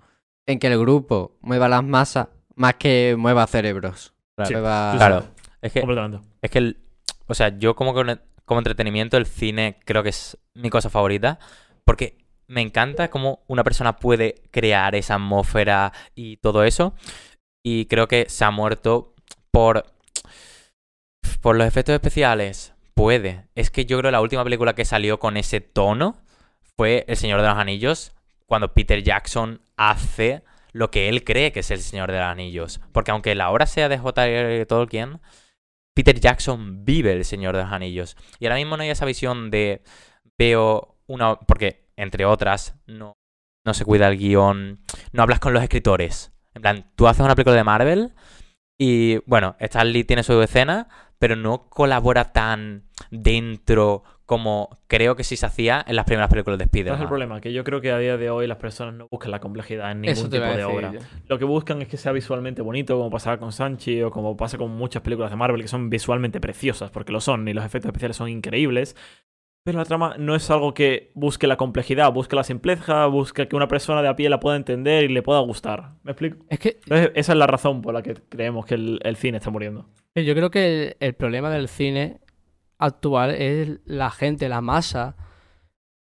en que el grupo mueva las masas más que mueva cerebros. Sí, Mueva- claro, es que Completamente. Es que, el, o sea, yo como, con- como entretenimiento el cine creo que es mi cosa favorita porque me encanta cómo una persona puede crear esa atmósfera y todo eso y creo que se ha muerto por, por los efectos especiales. Puede. Es que yo creo que la última película que salió con ese tono fue El Señor de los Anillos, cuando Peter Jackson hace lo que él cree que es el Señor de los Anillos. Porque aunque la obra sea de J.R. Tolkien, Peter Jackson vive el Señor de los Anillos. Y ahora mismo no hay esa visión de veo una... Porque, entre otras, no, no se cuida el guion, no hablas con los escritores. En plan, tú haces una película de Marvel y, bueno, Stan Lee tiene su escena, pero no colabora tan dentro como creo que sí se hacía en las primeras películas de ¿Cuál es el Spider-Man. problema? Que yo creo que a día de hoy las personas no buscan la complejidad en ningún tipo de obra. Lo que buscan es que sea visualmente bonito, como pasaba con Sanchi o como pasa con muchas películas de Marvel que son visualmente preciosas, porque lo son, y los efectos especiales son increíbles. Pero la trama no es algo que busque la complejidad, busque la simpleza, busque que una persona de a pie la pueda entender y le pueda gustar. ¿Me explico? Es que Entonces, esa es la razón por la que creemos que el, el cine está muriendo. yo creo que el, el problema del cine actual es la gente, la masa.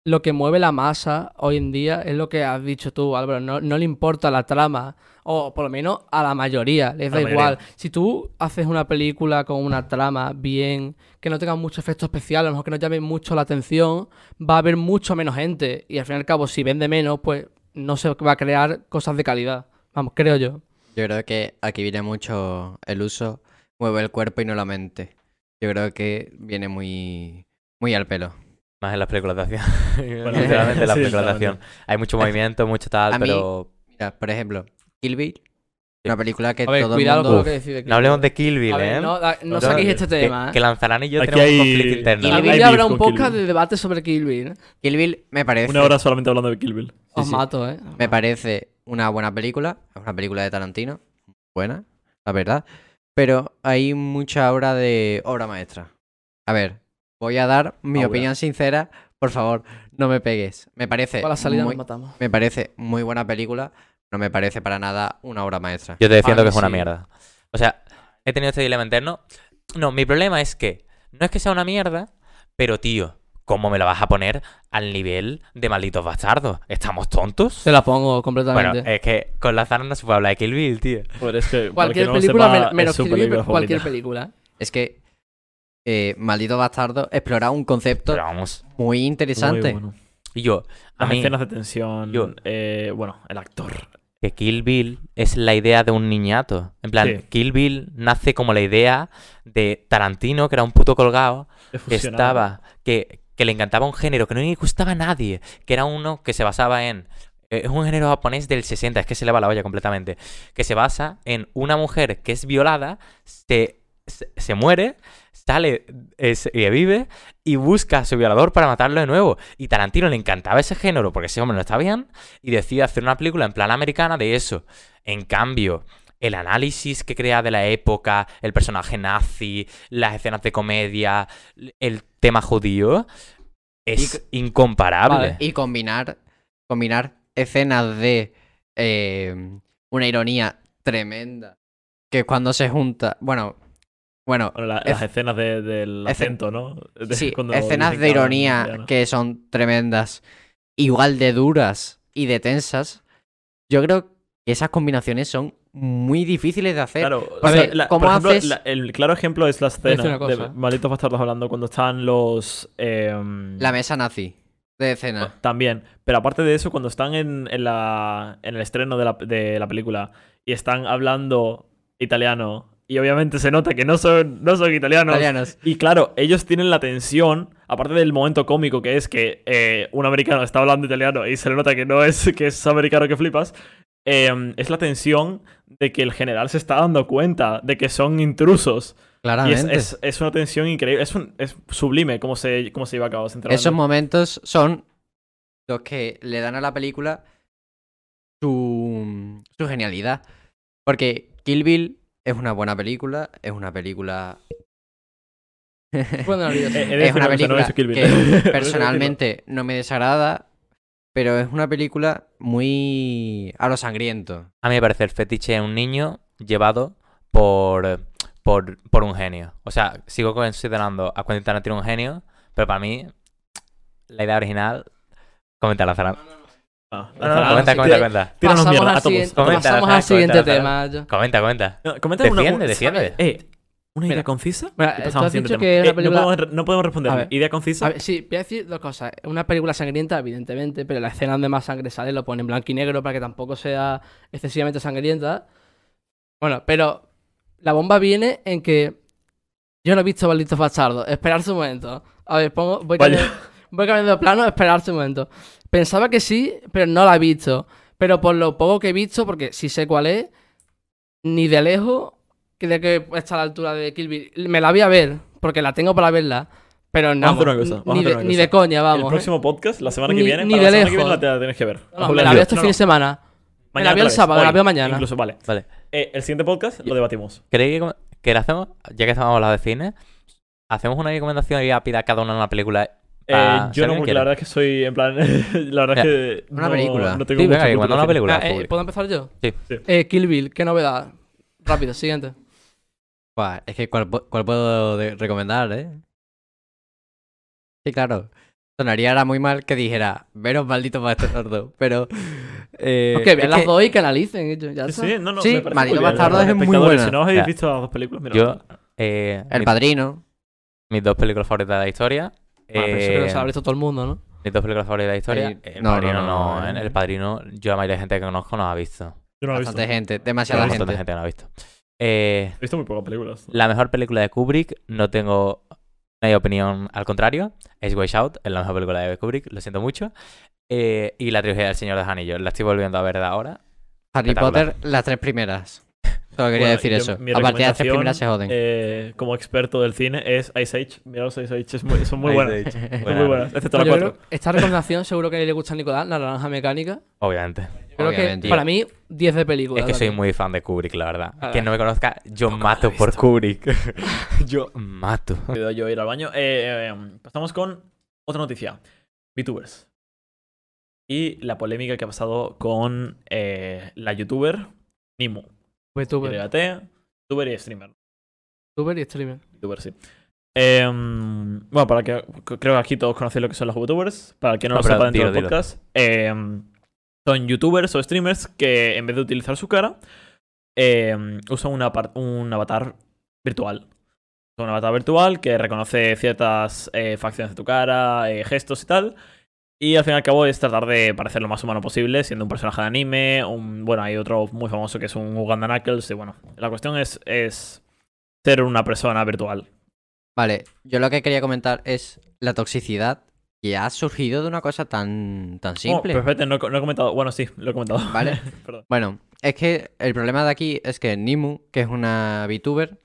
Lo que mueve la masa hoy en día es lo que has dicho tú, Álvaro. No, no le importa la trama. O por lo menos a la mayoría. Les da igual. mayoría. Si tú haces una película con una trama bien, que no tenga mucho efecto especial, a lo mejor que no llame mucho la atención, va a haber mucho menos gente. Y al fin y al cabo, si vende menos, pues no se va a crear cosas de calidad. Vamos, creo yo. Yo creo que aquí viene mucho el uso, mueve el cuerpo y no la mente. Yo creo que viene muy, muy al pelo. Más en las películas de acción. Literalmente en las sí, películas de literalmente. acción. Hay mucho movimiento, mucho tal, A mí- pero... Mira, por ejemplo, Kill Bill, una película que A ver, todo cuidado el con mundo... lo que decís de No hablemos de Kill Bill, A ver, ¿eh? no, da- no No, saquéis este que- tema. ¿eh? Que Lanzarán y yo Aquí tenemos hay- un conflicto interno. Kill Bill habrá un podcast de debate sobre Kill Bill. ¿eh? Kill Bill me parece... Una hora solamente hablando de Kill Bill. Os sí. mato, ¿eh? Me parece una buena película, es una película de Tarantino, buena, la verdad, pero hay mucha obra de obra maestra. A ver, voy a dar mi Aura. opinión sincera, por favor, no me pegues. Me parece, Para la salida muy, nos matamos. me parece muy buena película, no me parece para nada una obra maestra. Yo te defiendo que es una sí. mierda. O sea, he tenido este dilema interno. No, mi problema es que no es que sea una mierda, pero tío, ¿cómo me la vas a poner al nivel de malditos bastardos? ¿Estamos tontos? Se la pongo Bueno, completamente. es que con la Zara no se puede hablar de Kill Bill, tío. Pues es que, cualquier no película, sepa, men- menos Kill Bill, cualquier favorita. película. Es que eh, Maldito Bastardo explora un concepto vamos. muy interesante. Muy bueno. Y yo, a Las mí, escenas de tensión, yo- eh, bueno, el actor. que Kill Bill es la idea de un niñato. En plan, Sí. Kill Bill nace como la idea de Tarantino, que era un puto colgado, que estaba, que, que le encantaba un género que no le gustaba a nadie, que era uno que se basaba en... eh, Es un género japonés del 60, es que se le va la olla completamente. Que se basa en una mujer que es violada, se, se, muere, sale, es, y vive y busca a su violador para matarlo de nuevo. Y Tarantino le encantaba ese género porque ese hombre no está bien y decide hacer una película en plan americana de eso. En cambio, el análisis que crea de la época, el personaje nazi, las escenas de comedia, el tema judío, es incomparable. Vale. Y combinar, combinar escenas de eh, una ironía tremenda. Que cuando se junta. Bueno, bueno, Bueno, la- Es- las escenas de- del Escen- acento, ¿no? De sí, escenas de ironía que son tremendas, igual de duras y de tensas. Yo creo que esas combinaciones son muy difíciles de hacer. Claro, A ver, la- ¿cómo por ejemplo, haces- la- el claro ejemplo es la escena de Malditos Bastardos hablando cuando están los... em, La mesa nazi de escena. También. Pero aparte de eso, cuando están en, en la, en el estreno de la, de la película y están hablando italiano y obviamente se nota que no son, no son italianos. Italianos. Y claro, ellos tienen la tensión, aparte del momento cómico que es que eh, un americano está hablando italiano y se le nota que no es que es americano que flipas, eh, es la tensión de que el general se está dando cuenta de que son intrusos. Y es, Claramente. es- es una tensión increíble, es, un- es sublime cómo se, cómo se lleva a cabo ese Esos momentos son los que le dan a la película su, su genialidad. Porque Kill Bill es una buena película, es una película... Bueno. Eh, es una película que personalmente no me desagrada, pero es una película muy a lo sangriento. A mí me parece el fetiche de un niño llevado por, por, por un genio. O sea, sigo considerando a Quentin Tarantino un genio, pero para mí, la idea original. Comenta la. Ah, No, no, no, Comenta, sí, comenta, comenta. Tíranos mierda a todos. Comenta, pasamos al siguiente comenta, tema. Comenta, comenta. No, comenta Defiende, defiende. Eh, ¿una idea concisa? mira, tú has dicho que Eh, no película- podemos- no, podemos responder. Ver. ¿Idea concisa? A ver, sí, voy a decir dos cosas. Una película sangrienta, evidentemente, pero la escena donde más sangre sale lo pone en blanco y negro para que tampoco sea excesivamente sangrienta. Bueno, pero la bomba viene en que yo no he visto Malditos Bastardos. Esperarse un momento. A ver, pongo, voy, cambiando, voy cambiando de plano, esperarse un momento. Pensaba que sí, pero no la he visto. Pero por lo poco que he visto, porque sí sé cuál es, ni de lejos creo que está a la altura de Kill Bill. Me la voy a ver, porque la tengo para verla. Pero no, Vamos a hacer una cosa, vamos a ni, hacer de, una ni cosa. de coña, vamos. el ¿eh? próximo podcast, la semana que Ni- viene, ni para de la semana que viene lejos. la te la tienes que ver. No, me la veo este no, fin no. de semana. Me la Mañana veo el sábado, la veo mañana. Incluso, vale. Vale. Eh, el siguiente podcast lo debatimos. ¿Queréis que, com- que le hacemos? Ya que estamos hablando de cine, hacemos una recomendación y rápida a cada uno una película. Eh, yo no, porque la verdad es que soy, en plan, la verdad es que... Una no- película. No tengo Sí, venga, una película. Ah, eh. ¿Puedo empezar yo? Sí. Sí. Eh, Kill Bill, ¿qué novedad? Rápido, siguiente. Buah, es que ¿cuál, cuál puedo recomendar, eh? Sí, claro. Sonaría ahora muy mal que dijera, veros malditos bastardos, pero... Eh, Ok, vean es las que- dos y canalicen. y Ya Sí, sí, no, no, Sí, es muy buena. Si no habéis Ya. visto las dos películas, mira. Yo, eh, El mi- Padrino. mis dos películas favoritas de la historia. pero eso eh, creo que se lo ha visto todo el mundo, ¿no? mis dos películas favoritas de la historia. El no, no, Padrino no, no, no, ¿eh? no. El Padrino, yo la mayoría de gente que conozco no la ha visto. Yo no la he visto. Bastante gente, demasiada gente. gente que no la ha visto. Eh, He visto muy pocas películas. la mejor película de Kubrick, no tengo no hay opinión al contrario. Es Way Out, es la mejor película de Kubrick, lo siento mucho. Eh, y la trilogía del Señor de los Anillos, la estoy volviendo a ver de ahora. Harry. Potter, las tres primeras. Solo quería Bueno, decir yo- eso. A partir de las tres primeras se joden. eh, como experto del cine es Ice Age. Miraos Ice Age, es muy- son muy buenas. Son muy buenas, excepto la Yo 4. creo- esta recomendación seguro que le gusta a Nicolás, la naranja mecánica. Obviamente. Creo Obviamente. que para mí, 10 de película. Es que soy muy fan de Kubrick, la verdad. A Quien ver. no me conozca, yo mato por. Kubrick. yo mato. Pido yo ir al baño. Eh, eh, pasamos con otra noticia. VTubers. Y la polémica que ha pasado con eh, la youtuber Nimu. VTuber, YT, youtuber y streamer. VTuber y streamer. VTuber, sí. Em, bueno, para que creo que aquí todos conocéis lo que son los VTubers. Para el que no, No, lo sepa dentro del podcast. em, son youtubers o streamers que en vez de utilizar su cara, em, usan un avatar virtual. Un avatar virtual que reconoce ciertas eh, facciones de tu cara, eh, gestos y tal. Y al fin y al cabo es tratar de parecer lo más humano posible, siendo un personaje de anime. Bueno, hay otro muy famoso que es un Uganda Knuckles. Y bueno, la cuestión es, es ser una persona virtual. Vale, yo lo que quería comentar es la toxicidad que ha surgido de una cosa tan, tan Oh, simple. perfecto, no, he- no he comentado. Bueno, sí, lo he comentado. Vale. Perdón. Bueno, es que el problema de aquí es que Nimu, que es una VTuber,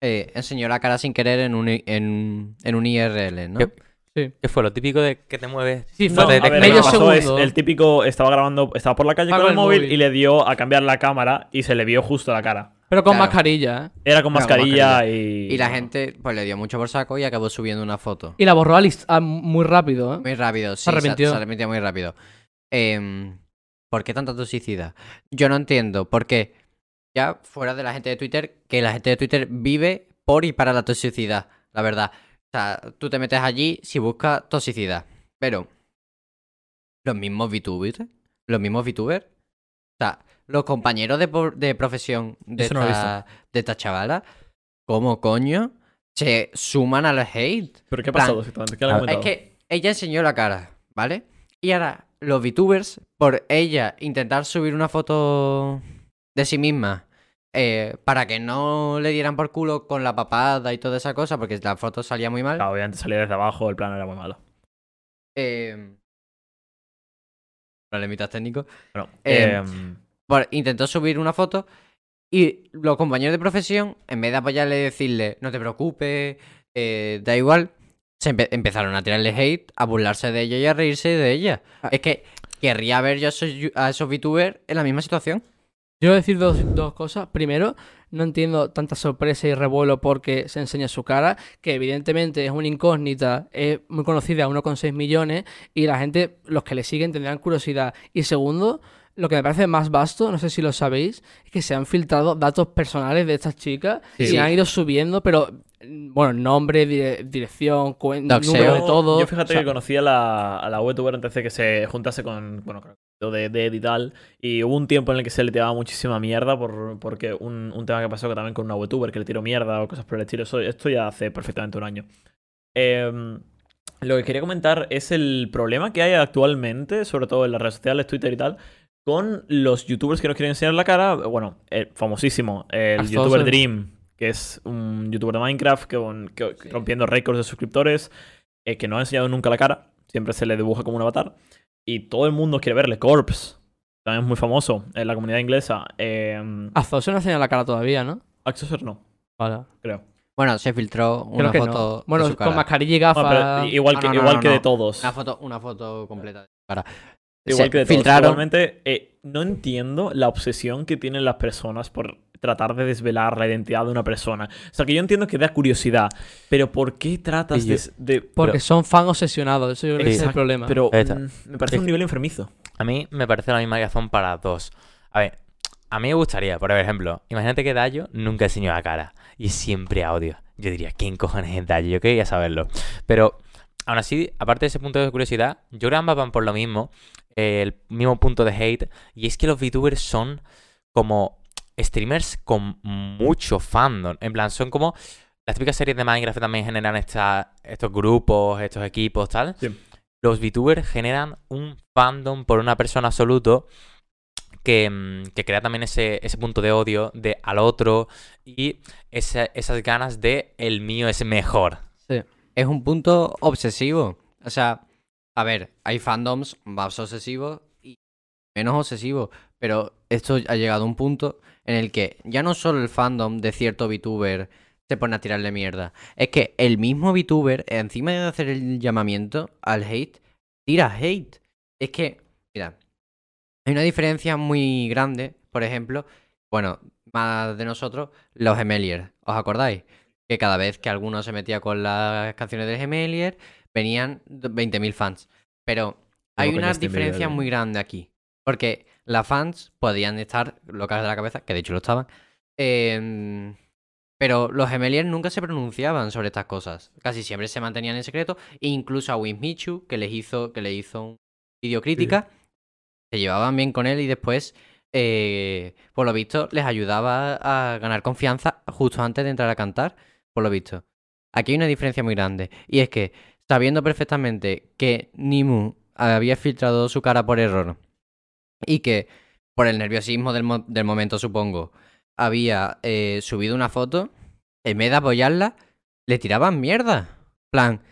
eh, enseñó la cara sin querer en un, en, en un IRL, ¿no? Yep. Sí. ¿Qué fue? Lo típico de que te mueves. Sí, no fue No, te a ver, medio pasó es el típico estaba grabando, estaba por la calle Ah, con con el el móvil, móvil. y le dio a cambiar la cámara y se le vio justo la cara. Pero con Claro. mascarilla, ¿eh? Era con mascarilla, y. Y la gente pues le dio mucho por saco y acabó subiendo una foto. Y la borró a list- a muy rápido, ¿eh? Muy rápido, sí. Se arrepintió. Se, arrepintió muy rápido. Em, ¿Por qué tanta toxicidad? Yo no entiendo por qué, ya fuera de la gente de Twitter, que la gente de Twitter vive por y para la toxicidad, la verdad. O sea, tú te metes allí si buscas toxicidad. Pero, los mismos VTubers, los mismos VTubers, o sea, los compañeros de, de profesión de Eso no esta, de esta chavala, ¿cómo coño se suman al hate? ¿Pero qué ha pasado exactamente? ¿Qué le a- ha Es que ella enseñó la cara, ¿vale? Y ahora los VTubers, por ella intentar subir una foto de sí misma eh, para que no le dieran por culo con la papada y toda esa cosa, porque la foto salía muy mal. Claro, obviamente salía desde abajo, el plano era muy malo. Eh, problemitas técnicos. Bueno, Eh, em, intentó subir una foto y los compañeros de profesión, en vez de apoyarle y decirle, no te preocupes, eh, da igual, se empe- empezaron a tirarle hate, a burlarse de ella y a reírse de ella. Ah. Es que querría ver yo a esos, yu- a esos VTubers en la misma situación. Yo voy a decir dos, dos cosas. Primero, no entiendo tanta sorpresa y revuelo porque se enseña su cara, que evidentemente es una incógnita, es muy conocida, 1,6 millones, y la gente, los que le siguen, tendrán curiosidad. Y segundo, lo que me parece más vasto, no sé si lo sabéis, es que se han filtrado datos personales de estas chicas y Sí. han ido subiendo, pero, bueno, nombre, dire- dirección, cuen- Doxeo. número de yo- todo. Yo fíjate O sea, que conocía a la, a la VTuber antes de que se juntase con, bueno, lo de Dead y tal. Y hubo un tiempo en el que se le tiraba muchísima mierda por, porque un, un tema que pasó que también con una VTuber que le tiró mierda o cosas por el estilo. Eso, esto ya hace perfectamente un año. Em, lo que quería comentar es el problema que hay actualmente, sobre todo en las redes sociales, Twitter y tal, con los youtubers que nos quieren enseñar la cara. Bueno, el famosísimo, el youtuber Dream, que es un youtuber de Minecraft que, que- Sí. rompiendo récords de suscriptores, eh, que no ha enseñado nunca la cara, siempre se le dibuja como un avatar. Y todo el mundo quiere verle. Corpse, también es muy famoso en la comunidad inglesa. Eh, A Zoso no enseña la cara todavía, ¿no? Accessor no, Vale. creo. Bueno, se filtró Creo una que foto no. de Bueno, su cara. con mascarilla y gafas. Igual No, que, no, no, igual no, que de no. todos. Una foto, una foto completa de su cara. Igual Se que de todos. filtraron. Igualmente, eh, no entiendo la obsesión que tienen las personas por tratar de desvelar la identidad de una persona. O sea, que yo entiendo que da curiosidad, pero ¿por qué tratas yo- de... de- Porque Pero- son fan obsesionados, eso yo creo que es el problema. Pero mm, me parece un nivel enfermizo. A mí me parece la misma razón para dos. A ver, a mí me gustaría, por ejemplo, imagínate que Dayo nunca enseñó la cara y siempre audio. Yo diría, ¿quién cojones es Dayo? Yo quería saberlo. Pero, aún así, aparte de ese punto de curiosidad, yo creo que ambas van por lo mismo, el mismo punto de hate, y es que los VTubers son como streamers con mucho fandom. En plan, son como las típicas series de Minecraft que también generan esta- estos grupos, estos equipos, tal. Sí. Los VTubers generan un fandom por una persona absoluto que, mm, que crea también ese, ese punto de odio de al otro y esa- esas ganas de el mío es mejor. Es un punto obsesivo. O sea, a ver, hay fandoms más obsesivos y menos obsesivos. Pero esto ha llegado a un punto en el que ya no solo el fandom de cierto VTuber se pone a tirarle mierda. Es que el mismo VTuber, encima de hacer el llamamiento al hate, tira hate. Es que, mira, hay una diferencia muy grande, por ejemplo, bueno, más de nosotros, los Gemeliers. ¿Os acordáis? Que cada vez que alguno se metía con las canciones de Gemelier, venían 20.000 fans. Pero hay una Justin diferencia muy grande aquí. Porque las fans podían estar locas de la cabeza, que de hecho lo estaban. em, pero los Gemeliers nunca se pronunciaban sobre estas cosas. Casi siempre se mantenían en secreto. E incluso a Wismichu, que les hizo, que le hizo un vídeo crítica, se llevaban bien con él y después, eh, por lo visto, les ayudaba a ganar confianza justo antes de entrar a cantar. Por lo visto. Aquí hay una diferencia muy grande. Y es que, sabiendo perfectamente que Nimu había filtrado su cara por error y que, por el nerviosismo del, mo- del momento, supongo, había eh, subido una foto, en vez de apoyarla, le tiraban mierda. plan,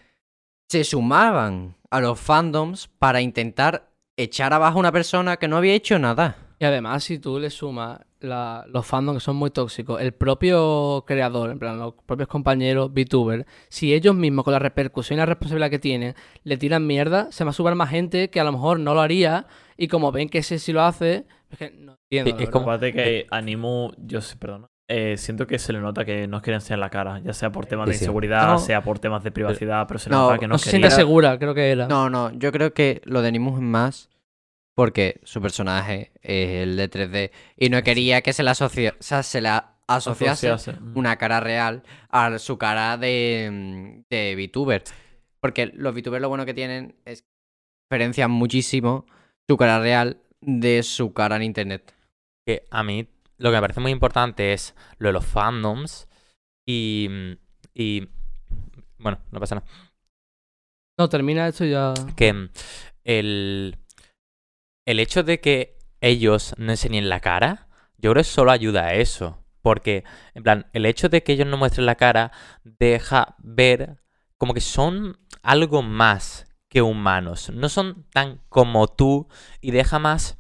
se sumaban a los fandoms para intentar echar abajo a una persona que no había hecho nada. Y además, si tú le sumas la- los fandoms que son muy tóxicos, el propio creador, en plan, los propios compañeros VTubers, si ellos mismos con la repercusión y la responsabilidad que tienen le tiran mierda, se va a subir más gente que a lo mejor no lo haría y como ven que ese sí lo hace, es que no entiendo. Sí, es como- que Animu, yo sé, perdón. eh, siento que se le nota que no quiere enseñar la cara, ya sea por temas Sí, de sí. inseguridad, No. sea por temas de privacidad, pero se le No, nota que no, no se quería. siente segura, creo que era. No, no, yo creo que lo de Nimus es más porque su personaje es el de 3D y no quería que se le, asocia o sea, se le asociase asociarse. una cara real a su cara de, mm, de VTuber. Porque los VTubers lo bueno que tienen es que diferencian muchísimo su cara real de su cara en internet. que a mí lo que me parece muy importante es lo de los fandoms y, y bueno, no pasa nada. No, termina esto y ya. Que mm, el, el hecho de que ellos no enseñen la cara, yo creo que solo ayuda a eso. Porque, en plan, el hecho de que ellos no muestren la cara deja ver como que son algo más que humanos. No son tan como tú y deja más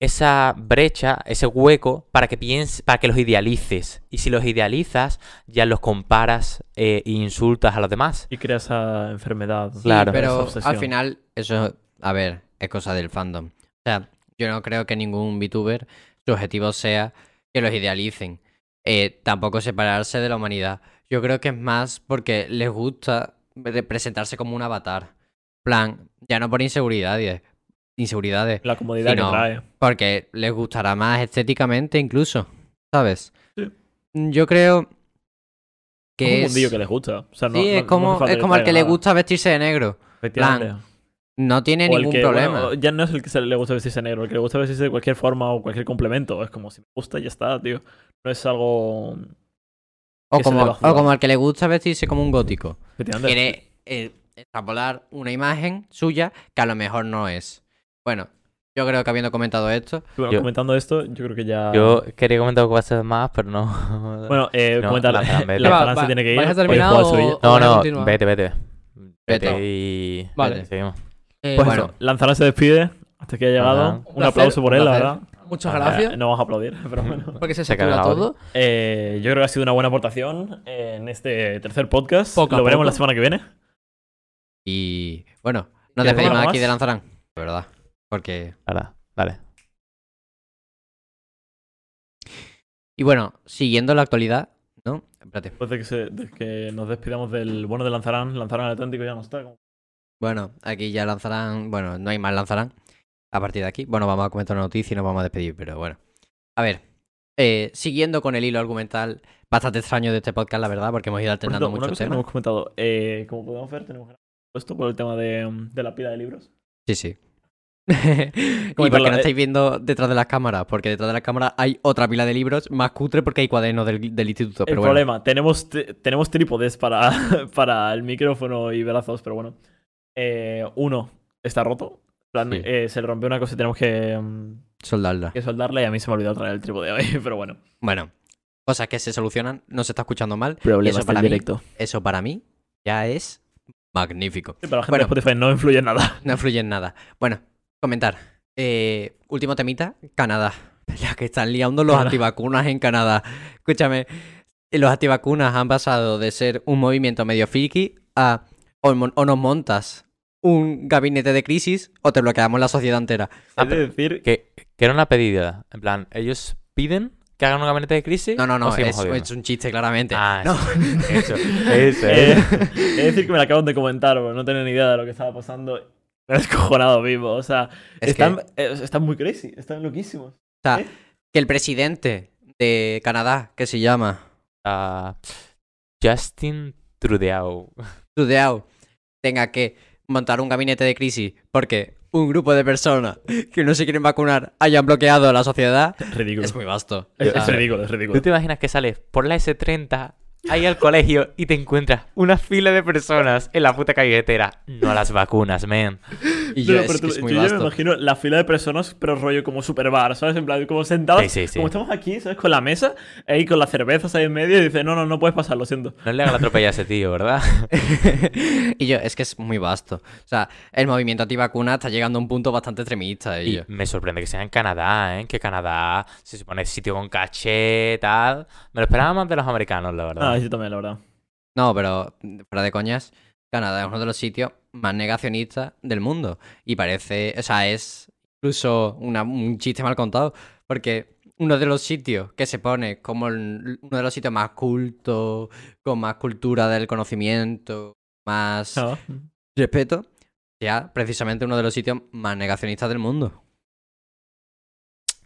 esa brecha, ese hueco para que pienses, para que los idealices. Y si los idealizas, ya los comparas eh, e insultas a los demás. Y crea esa enfermedad. Claro. esa Pero al final, eso, a ver, es cosa del fandom. O sea, yo no creo que ningún VTuber su objetivo sea que los idealicen. Eh, tampoco separarse de la humanidad. Yo creo que es más porque les gusta presentarse como un avatar. plan, ya no por inseguridades, inseguridades, La comodidad que no. trae. porque les gustará más estéticamente incluso, ¿sabes? Sí. Yo creo Es que un es... mundillo que les gusta. O sea, no- sí, es como, es como al que le gusta vestirse de negro. Plan, No tiene O el ningún que, problema. bueno, ya no es el que se le gusta vestirse negro, el que le gusta vestirse de cualquier forma o cualquier complemento. Es como si me gusta y ya está, tío. No es algo. O que se como, o como al que le gusta vestirse como un gótico. Quiere eh, extrapolar una imagen suya que a lo mejor no es. Bueno, yo creo que habiendo comentado esto, Bueno, Yo- comentando esto, yo creo que ya. Yo quería comentar cosas más, pero no. Bueno, eh, No, comentar. Vete. La Va, Francia va, tiene que ir. ¿vais a porque terminar juega el o- o no, no, continuar? vete, vete. Vete Vete. y. Vale. Seguimos. Eh, Pues Bueno. eso, Lanzara se despide hasta que ha llegado. Ajá. Un placer, aplauso por él, la verdad. Muchas Eh, gracias. no vamos a aplaudir, pero bueno. Porque se audio. todo. Eh, yo creo que ha sido una buena aportación en este tercer podcast. Poco Lo veremos poco. la semana que viene. y bueno, nos ¿Quieres despedimos aquí de Lanzarán, de verdad. Porque. Dale, dale. Y bueno, siguiendo la actualidad, ¿no? Espérate. Después de que, se- de que nos despidamos del bueno de Lanzarán, Lanzarán el Atlántico ya no está. como- Bueno, aquí ya lanzarán. Bueno, no hay más lanzarán. A partir de aquí. Bueno, vamos a comentar una noticia y nos vamos a despedir, pero bueno. A ver. eh, siguiendo con el hilo argumental bastante extraño de este podcast, la verdad, porque hemos ido alternando una muchos que no hemos comentado. Eh, como podemos ver, tenemos esto por el tema de, de la pila de libros. Sí, sí. y porque no eh. estáis viendo detrás de las cámaras, porque detrás de las cámaras hay otra pila de libros más cutre porque hay cuadernos del, del instituto. el bueno, problema, tenemos, tenemos trípodes para, para el micrófono y brazos, pero bueno. Eh, uno está roto. En plan, Sí. eh, se le rompió una cosa y tenemos que, mm, soldarla. que soldarla y a mí se me ha olvidado traer el trípode hoy, pero bueno. Bueno, cosas que se solucionan, no se está escuchando mal. Problemas eso para mí- directo. Eso para mí ya es magnífico. Sí, pero la gente Bueno. de Spotify no influye en nada. No influye en nada. Bueno, comentar. Eh, último temita, Canadá. La que están liando los Canadá. antivacunas en Canadá. Escúchame, los antivacunas han pasado de ser un movimiento medio friki a o, nos montas un gabinete de crisis o te bloqueamos la sociedad entera. Ah, es pero- decir, Que, que era una pedida. En plan, ellos piden que hagan un gabinete de crisis. No, no, no, es, un chiste claramente. Ah, no. Eso, eso. eh, es decir que me lo acaban de comentar, no tenía ni idea de lo que estaba pasando. Me he descojonado vivo. O sea, Es están, que- eh, están muy crazy, están loquísimos. O sea, ¿Eh? que el presidente de Canadá, que se llama Ah, Justin Trudeau. Trudeau, tenga que montar un gabinete de crisis porque un grupo de personas que no se quieren vacunar hayan bloqueado la sociedad, Es ridículo. es muy vasto. Es, O sea, es ridículo, es ¿Tú ridículo. te imaginas que sales por la S30 ahí al colegio y te encuentras una fila de personas en la puta carretera? No a las vacunas, man. Y yo, no, pero tú- es muy yo ya me imagino la fila de personas, pero rollo como super bar, ¿sabes? En plan, como sentados. Sí, sí, sí. Como estamos aquí, ¿sabes? Con la mesa, ahí con las cervezas ahí en medio, y dice, no, no, no puedes pasar, lo siento. No le haga la atropella a ese tío, ¿verdad? y yo, es que es muy vasto. O sea, el movimiento antivacuna está llegando a un punto bastante extremista. Y Y yo, me sorprende que sea en Canadá, ¿eh? Que Canadá se supone sitio con caché, tal. Me lo esperaba más de los americanos, la verdad. Ah, yo también, la verdad. No, pero fuera de coñas, Canadá es uno de los sitios más negacionistas del mundo. Y parece, o sea, es incluso una- un chiste mal contado, porque uno de los sitios que se pone como el- uno de los sitios más cultos, con más cultura del conocimiento, más Ah. respeto, sea precisamente uno de los sitios más negacionistas del mundo.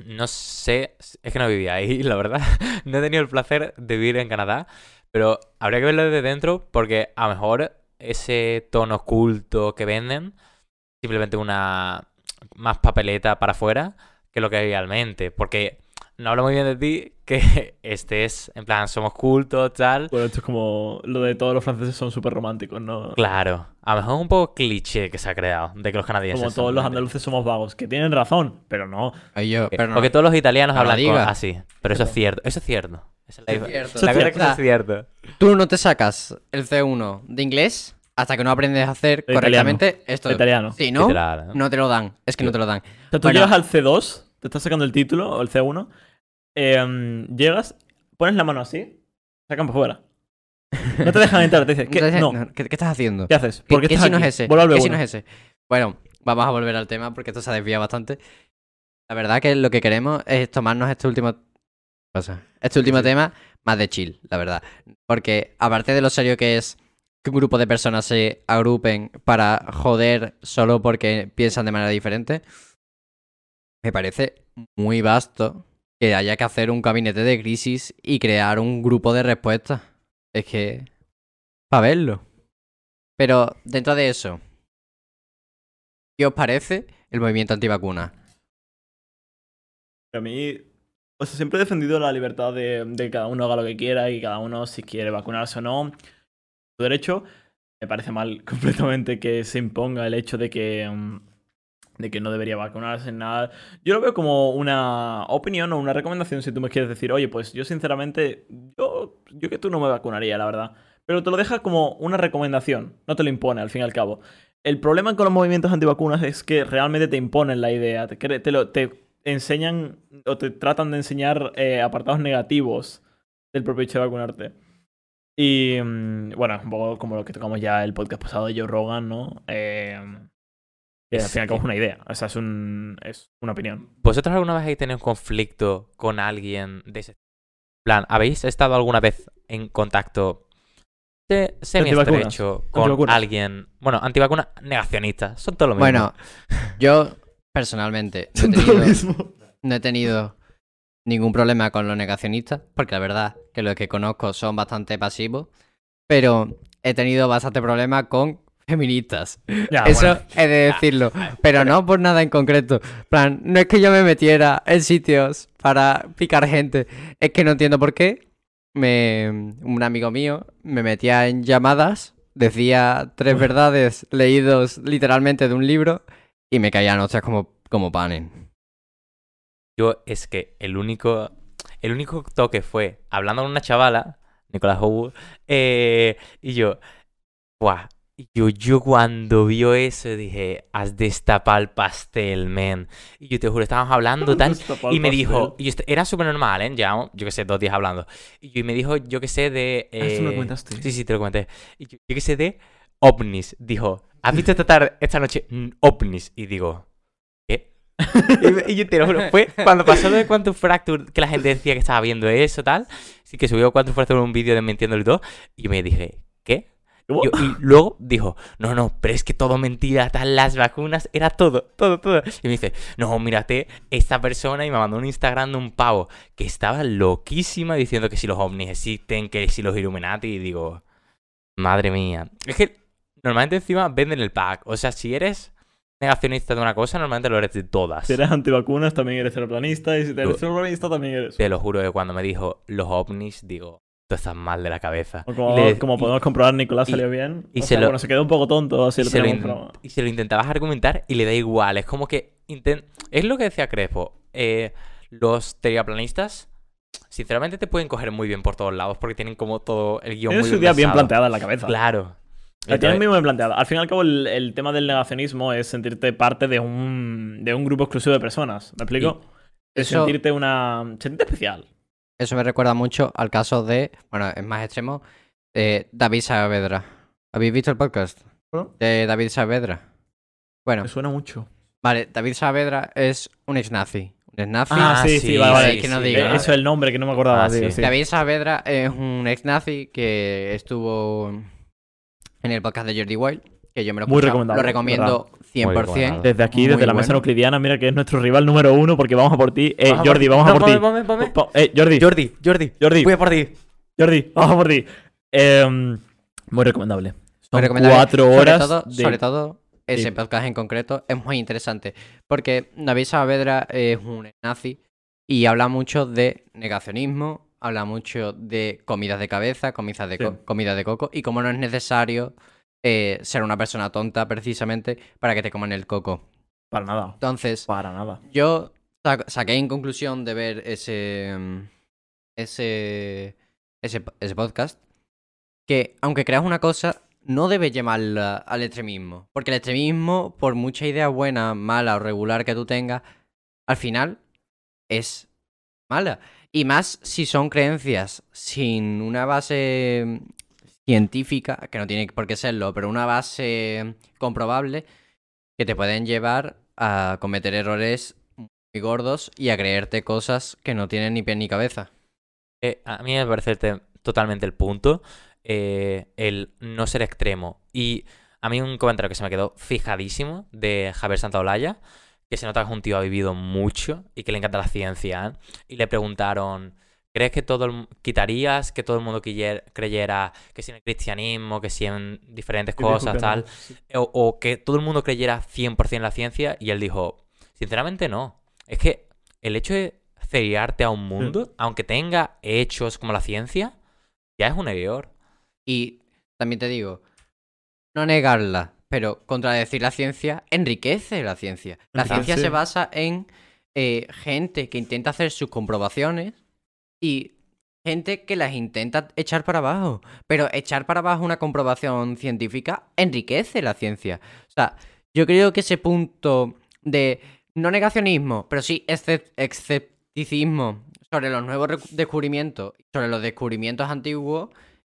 No sé, es que no vivía ahí, la verdad. No he tenido el placer de vivir en Canadá, pero habría que verlo desde dentro porque a lo mejor ese tono oculto que venden, simplemente una más papeleta para afuera que lo que hay realmente. Porque no hablo muy bien de ti que estés, en plan, somos cultos, tal. Bueno, esto es como lo de todos los franceses son súper románticos, ¿no? Claro, a lo mejor es un poco cliché que se ha creado de que los canadienses Como todos los andaluces somos vagos, que tienen razón, pero no. Yo, pero no- Porque todos los italianos no hablan así. Pero eso es cierto. Eso es cierto. Es la, cierto. la Eso es verdad que eso es cierto. Tú no te sacas el C1 de inglés hasta que no aprendes a hacer De correctamente esto. Italiano. Si no, Literal, ¿eh? no te lo dan. Es que no te lo dan. O sea, tú Bueno. llegas al C2, te estás sacando el título, o el C1, eh, llegas, pones la mano así, sacan para afuera. No te dejan entrar, te dicen, ¿qué, Entonces, no, no, ¿qué, qué estás haciendo? ¿qué haces? ¿Qué, ¿Por qué qué estás B1. signo es ese? Bueno, vamos a volver al tema porque esto se ha desviado bastante. La verdad que lo que queremos es tomarnos este último cosa, este último tema más de chill, la verdad. Porque aparte de lo serio que es que un grupo de personas se agrupen para joder solo porque piensan de manera diferente, me parece muy vasto que haya que hacer un gabinete de crisis y crear un grupo de respuesta. Es que... para verlo. Pero dentro de eso, ¿qué os parece el movimiento antivacuna? A mí, o sea, siempre he defendido la libertad de, que cada uno haga lo que quiera y cada uno si quiere vacunarse o no. Su derecho. Me parece mal completamente que se imponga el hecho de que, mm, de que no debería vacunarse en nada. Yo lo veo como una opinión o una recomendación si tú me quieres decir, oye, pues yo sinceramente, yo, yo que tú no me vacunaría, la verdad. Pero te lo deja como una recomendación, no te lo impone al fin y al cabo. El problema con los movimientos antivacunas es que realmente te imponen la idea, te, te, lo, te enseñan o te tratan de enseñar eh, apartados negativos del propio hecho de vacunarte. Y mm, bueno, un poco como lo que tocamos ya el podcast pasado de Joe Rogan, ¿no? Eh, que al Es fin y al cabo que- es una idea, o sea, es, un, es una opinión. ¿Vosotros alguna vez habéis tenido un conflicto con alguien de ese plan? ¿Habéis estado alguna vez en contacto de semi-estrecho con alguien? Bueno, antivacuna negacionista. Son todo lo mismo. Bueno, yo personalmente no he, tenido, no he tenido ningún problema con los negacionistas, porque la verdad que los que conozco son bastante pasivos, pero he tenido bastante problema con feministas. Ya, Eso bueno. he de decirlo, pero no por nada en concreto. plan, no es que yo me metiera en sitios para picar gente, es que no entiendo por qué. Me, un amigo mío me metía en llamadas, decía tres verdades leídos literalmente de un libro y me caían hostias como, como panen. Yo es que el único, el único toque fue hablando con una chavala, Nicolás Howe, eh, y yo, ¡buah! Yo, yo cuando vio eso dije, has destapado el pastel, men. Y yo te juro, estábamos hablando tal, y me dijo, y este- era súper normal, ¿eh? Llevamos, yo qué sé, dos días hablando. Y, yo- y me dijo, yo qué sé, de... Ah, esto me lo eh, comentaste. Sí, sí, te lo comenté. Y yo, yo qué sé, de ovnis. Dijo, ¿has visto esta tarde, esta noche mm, ovnis? Y digo, ¿qué? y, y yo te lo juro, fue cuando pasó lo de Quantum Fracture, que la gente decía que estaba viendo eso, tal. Sí, que subió Quantum Fracture un vídeo desmintiendo el 2. Y yo me dije, ¿qué? Y luego dijo, no, no, pero es que todo mentira, tal, las vacunas, era todo, todo, todo. Y me dice, no, mírate, esta persona, y me mandó un Instagram de un pavo que estaba loquísima diciendo que si los ovnis existen, que si los Illuminati, y digo, madre mía. Es que normalmente encima venden el pack, o sea, si eres negacionista de una cosa, normalmente lo eres de todas. Si eres antivacunas, también eres terraplanista. Y si eres terraplanista, también eres. Te lo juro que cuando me dijo los ovnis, digo, tú estás mal de la cabeza. O como, Y le- como y- podemos comprobar, Nicolás y- salió bien. y O se sea, lo- bueno, se quedó un poco tonto, así y lo se, lo y se lo intentabas argumentar y le da igual. Es como que. Es lo que decía Crespo. eh, los terraplanistas, sinceramente, te pueden coger muy bien por todos lados porque tienen como todo el guion Tiene muy su idea bien planteada en la cabeza. Claro. La Entonces- muy bien planteada. Al fin y al cabo, el, el tema del negacionismo es sentirte parte de un, de un grupo exclusivo de personas. ¿Me explico? Es eso- sentirte una. sentirte especial. Eso me recuerda mucho al caso de, bueno, es más extremo, de David Saavedra. ¿Habéis visto el podcast ¿No? de David Saavedra? Bueno, Me suena mucho. vale, David Saavedra es un ex nazi. Un ex nazi. Ah, sí, sí, vale, vale. que no sí, diga. Eh, Eso es el nombre que no me acordaba. Ah, tío, sí. sí. David Saavedra es un ex nazi que estuvo en el podcast de Jordi Wild, que yo me lo Muy recomendable, Lo recomiendo 100%. recomendable. Desde aquí, Muy desde la mesa bueno. euclidiana, mira que es nuestro rival número uno porque vamos a por ti. Eh, Vamos Jordi, por- vamos a por ti. eh, Jordi, Jordi, Jordi. Jordi, Voy a por ti. Jordi, vamos a por ti. Eh, muy recomendable. Son Muy recomendable. cuatro Sobre horas. todo- de- Sobre todo, ese Sí. podcast en concreto es muy interesante. Porque David Saavedra es un nazi y habla mucho de negacionismo, habla mucho de comidas de cabeza, comidas de, co- comida de coco, y cómo no es necesario eh, ser una persona tonta precisamente para que te coman el coco. Para nada. Entonces, Para nada. yo sa- saqué en conclusión de ver ese, mm, ese, ese, ese podcast que aunque creas una cosa, no debes llamarla al extremismo. Porque el extremismo, por mucha idea buena, mala o regular que tú tengas, al final es mala. Y más si son creencias sin una base científica, que no tiene por qué serlo, pero una base comprobable, que te pueden llevar a cometer errores muy gordos y a creerte cosas que no tienen ni pie ni cabeza. Eh, a mí me parece te- totalmente el punto, eh, el no ser extremo. Y a mí un comentario que se me quedó fijadísimo de Javier Santaolalla, que se nota que es un tío que ha vivido mucho y que le encanta la ciencia, ¿eh? y le preguntaron, ¿crees que todo el, quitarías que todo el mundo creyera que si en el cristianismo, que si en diferentes cosas, tal, o, o que todo el mundo creyera 100% en la ciencia? Y él dijo, sinceramente no. Es que el hecho de ceriarte a un mundo, aunque tenga hechos como la ciencia, ya es un error. Y también te digo, no negarla, pero contradecir la ciencia enriquece la ciencia. La ciencia sí. se basa en eh, gente que intenta hacer sus comprobaciones y gente que las intenta echar para abajo. Pero echar para abajo una comprobación científica enriquece la ciencia. O sea, yo creo que ese punto de no negacionismo, pero sí escepticismo sobre los nuevos descubrimientos, sobre los descubrimientos antiguos,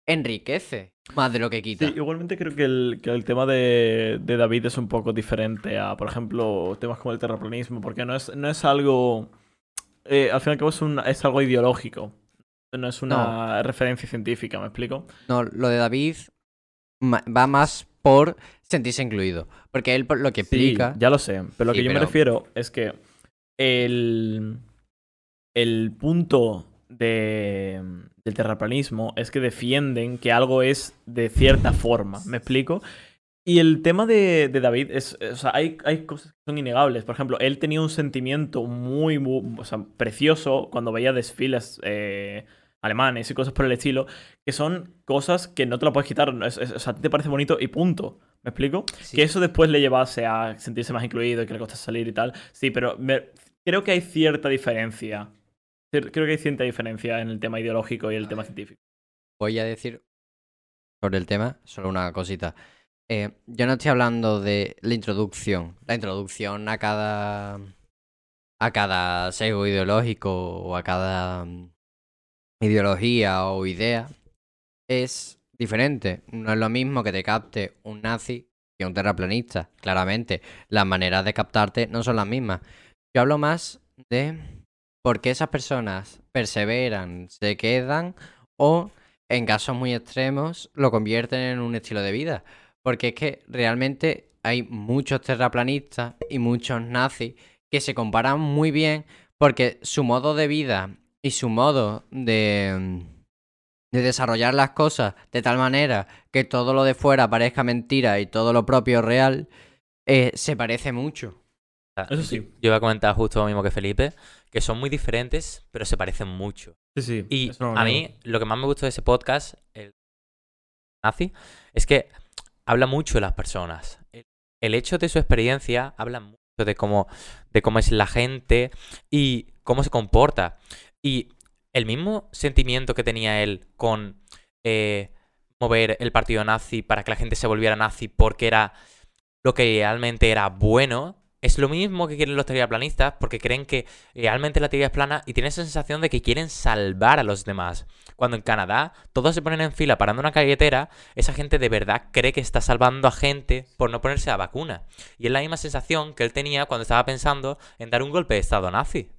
enriquece más de lo que quita. Sí, igualmente creo que el, que el tema de, de David es un poco diferente a, por ejemplo, temas como el terraplanismo, porque no es, no es algo. eh, al fin y al cabo es, un- es algo ideológico. No es una referencia científica, ¿me explico? No, lo de David va más por sentirse incluido. Porque él lo que Sí, explica. ya lo sé. Pero lo Sí, que yo me refiero es que el, el punto de, del terraplanismo es que defienden que algo es de cierta forma. ¿Me explico? Y el tema de, de David es. O sea, hay, hay cosas que son innegables. Por ejemplo, él tenía un sentimiento muy, muy- o sea, precioso cuando veía desfiles eh, alemanes y cosas por el estilo, que son cosas que no te lo puedes quitar. Es- es- o sea, a ti te parece bonito y punto. ¿Me explico? Sí. Que eso después le llevase a sentirse más incluido y que le costase salir y tal. Sí, pero me- creo que hay cierta diferencia. Creo que hay cierta diferencia en el tema ideológico y el tema científico. Voy a decir sobre el tema solo una cosita. Eh, yo no estoy hablando de la introducción. La introducción a cada. a cada sesgo ideológico o a cada mm, ideología o idea es diferente. No es lo mismo que te capte un nazi que un terraplanista. Claramente, las maneras de captarte no son las mismas. Yo hablo más de por qué esas personas perseveran, se quedan o, en casos muy extremos, lo convierten en un estilo de vida. Porque es que realmente hay muchos terraplanistas y muchos nazis que se comparan muy bien porque su modo de vida y su modo de, de desarrollar las cosas de tal manera que todo lo de fuera parezca mentira y todo lo propio real, eh, se parece mucho. Eso sí. Yo iba a comentar justo lo mismo que Felipe, que son muy diferentes, pero se parecen mucho. Sí, sí. Y no a mí, lo que más me gustó de ese podcast, el nazi, es que habla mucho de las personas. El, el hecho de su experiencia habla mucho de cómo, de cómo es la gente y cómo se comporta. Y el mismo sentimiento que tenía él con eh, mover el partido nazi para que la gente se volviera nazi porque era lo que realmente era bueno. Es lo mismo que quieren los terraplanistas porque creen que realmente la Tierra es plana y tienen esa sensación de que quieren salvar a los demás. Cuando en Canadá todos se ponen en fila parando una carretera, esa gente de verdad cree que está salvando a gente por no ponerse la vacuna. Y es la misma sensación que él tenía cuando estaba pensando en dar un golpe de estado nazi.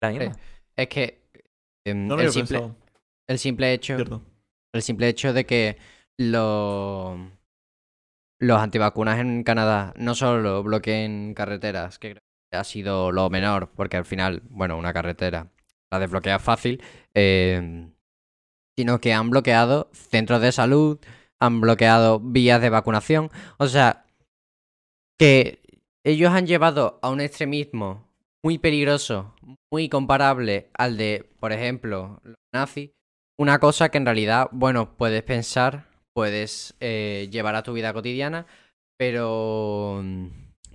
La misma. Eh, Es que em, No lo el, simple, pensado. el simple hecho Cierto. el simple hecho de que lo- los antivacunas en Canadá no solo bloqueen carreteras, que ha sido lo menor, porque al final, bueno, una carretera la desbloquea fácil, eh, sino que han bloqueado centros de salud, han bloqueado vías de vacunación, o sea, que ellos han llevado a un extremismo muy peligroso, muy comparable al de, por ejemplo, los nazis, una cosa que en realidad, bueno, puedes pensar, puedes eh, llevar a tu vida cotidiana, pero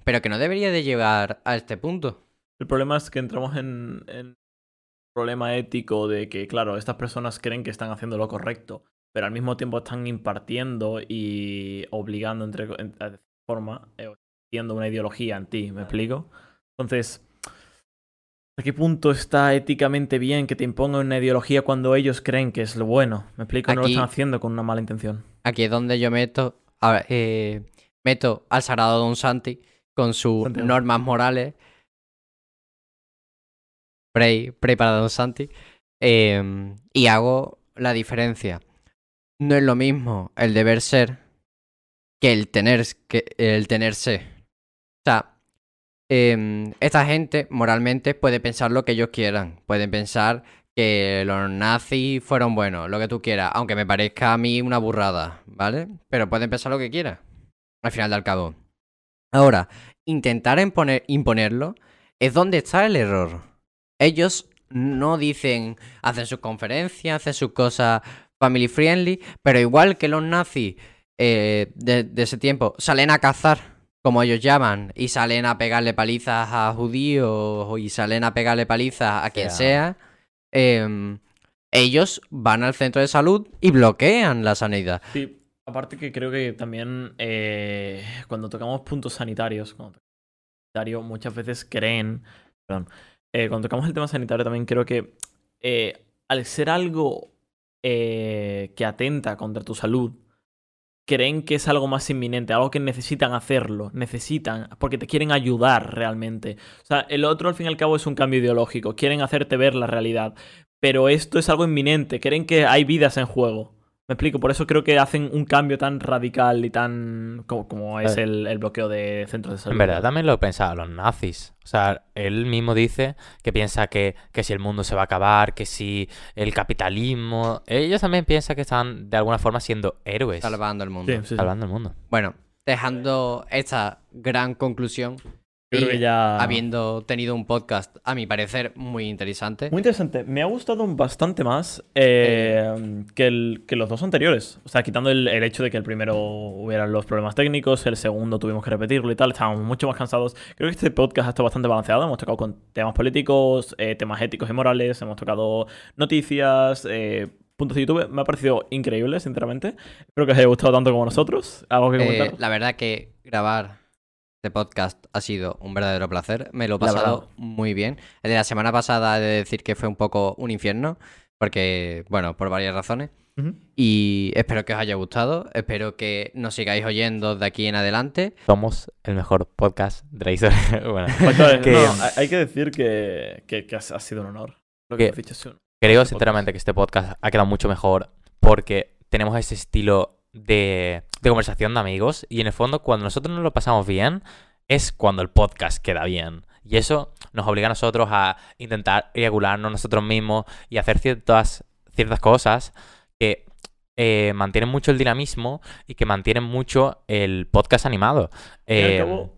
pero que no debería de llegar a este punto. El problema es que entramos en, en un problema ético de que, claro, estas personas creen que están haciendo lo correcto, pero al mismo tiempo están impartiendo y obligando, entre en- de forma, eh, una ideología en ti, ¿me explico? Entonces, ¿a qué punto está éticamente bien que te impongan una ideología cuando ellos creen que es lo bueno? ¿Me explico? No lo están haciendo con una mala intención. Aquí es donde yo meto, a ver, eh, meto al sagrado Don Santi con sus Santiago. normas morales. Pray, pray para Don Santi. em, y hago la diferencia. No es lo mismo el deber ser que el tener que el tenerse. O sea, em, esta gente moralmente puede pensar lo que ellos quieran. Pueden pensar que los nazis fueron buenos, lo que tú quieras, aunque me parezca a mí una burrada, ¿vale? Pero pueden pensar lo que quieran, al final del cabo. Ahora, intentar imponer- imponerlo es donde está el error. Ellos no dicen, hacen sus conferencias, hacen sus cosas family friendly, pero igual que los nazis eh, de ese tiempo salen a cazar, como ellos llaman, y salen a pegarle palizas a judíos y salen a pegarle palizas a quien sea. sea, em, ellos van al centro de salud y bloquean la sanidad. Sí, aparte que creo que también eh, cuando tocamos puntos sanitarios, cuando tocamos sanitario, muchas veces creen, perdón, eh, cuando tocamos el tema sanitario también creo que eh, al ser algo eh, que atenta contra tu salud, creen que es algo más inminente, algo que necesitan hacerlo, necesitan, porque te quieren ayudar realmente. O sea, el otro al fin y al cabo es un cambio ideológico, quieren hacerte ver la realidad, pero esto es algo inminente, creen que hay vidas en juego. Me explico, por eso creo que hacen un cambio tan radical y tan como, como es Eh. el, el bloqueo de centros de salud. En verdad también lo pensaban los nazis. O sea, él mismo dice que piensa que, que si el mundo se va a acabar, que si el capitalismo... Ellos también piensan que están de alguna forma siendo héroes. Salvando el mundo. Sí, sí, sí. Salvando el mundo. Bueno, dejando esta gran conclusión, creo y que ya... habiendo tenido un podcast, a mi parecer, muy interesante. Muy interesante. Me ha gustado bastante más eh, que, el- que los dos anteriores. O sea, quitando el, el hecho de que el primero hubieran los problemas técnicos, el segundo tuvimos que repetirlo y tal, estábamos mucho más cansados. Creo que este podcast ha estado bastante balanceado. Hemos tocado con temas políticos, eh, temas éticos y morales, hemos tocado noticias, eh, puntos de YouTube. Me ha parecido increíble, sinceramente. Espero que os haya gustado tanto como nosotros. ¿Algo que Eh, comentar? la verdad que grabar este podcast ha sido un verdadero placer. Me lo he pasado muy bien. El de la semana pasada he de decir que fue un poco un infierno, porque, bueno, por varias razones. Y espero que os haya gustado. Espero que nos sigáis oyendo de aquí en adelante. Somos el mejor podcast de la historia. bueno, Factores, que- no, hay- que decir que, que- que ha, sido un honor. Lo que Que- dicho Creo Este sinceramente que este podcast ha quedado mucho mejor porque tenemos ese estilo de, de conversación de amigos y en el fondo cuando nosotros nos lo pasamos bien es cuando el podcast queda bien. Y eso nos obliga a nosotros a intentar regularnos nosotros mismos y hacer ciertas, ciertas cosas que eh, mantienen mucho el dinamismo y que mantienen mucho el podcast animado. Eh,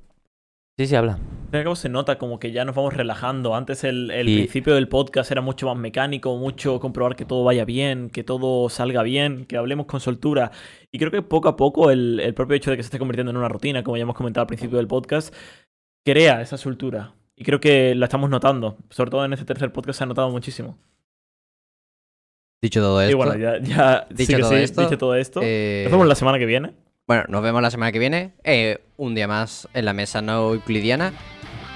Sí, sí, habla. Al cabo se nota como que ya nos vamos relajando. Antes el, el Y- principio del podcast era mucho más mecánico, mucho comprobar que todo vaya bien, que todo salga bien, que hablemos con soltura. Y creo que poco a poco el, el propio hecho de que se esté convirtiendo en una rutina, como ya hemos comentado al principio del podcast, crea esa soltura. Y creo que la estamos notando. Sobre todo en este tercer podcast se ha notado muchísimo. Dicho todo esto, y bueno, ya, ya Dicho todo sí, esto, dicho todo esto. eh, Nos vemos la semana que viene. Bueno, nos vemos la semana que viene. eh, un día más en la mesa no euclidiana.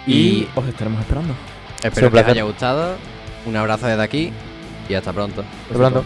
Y Y os estaremos esperando. espero que os haya gustado. Un abrazo desde aquí y hasta pronto. Hasta pronto.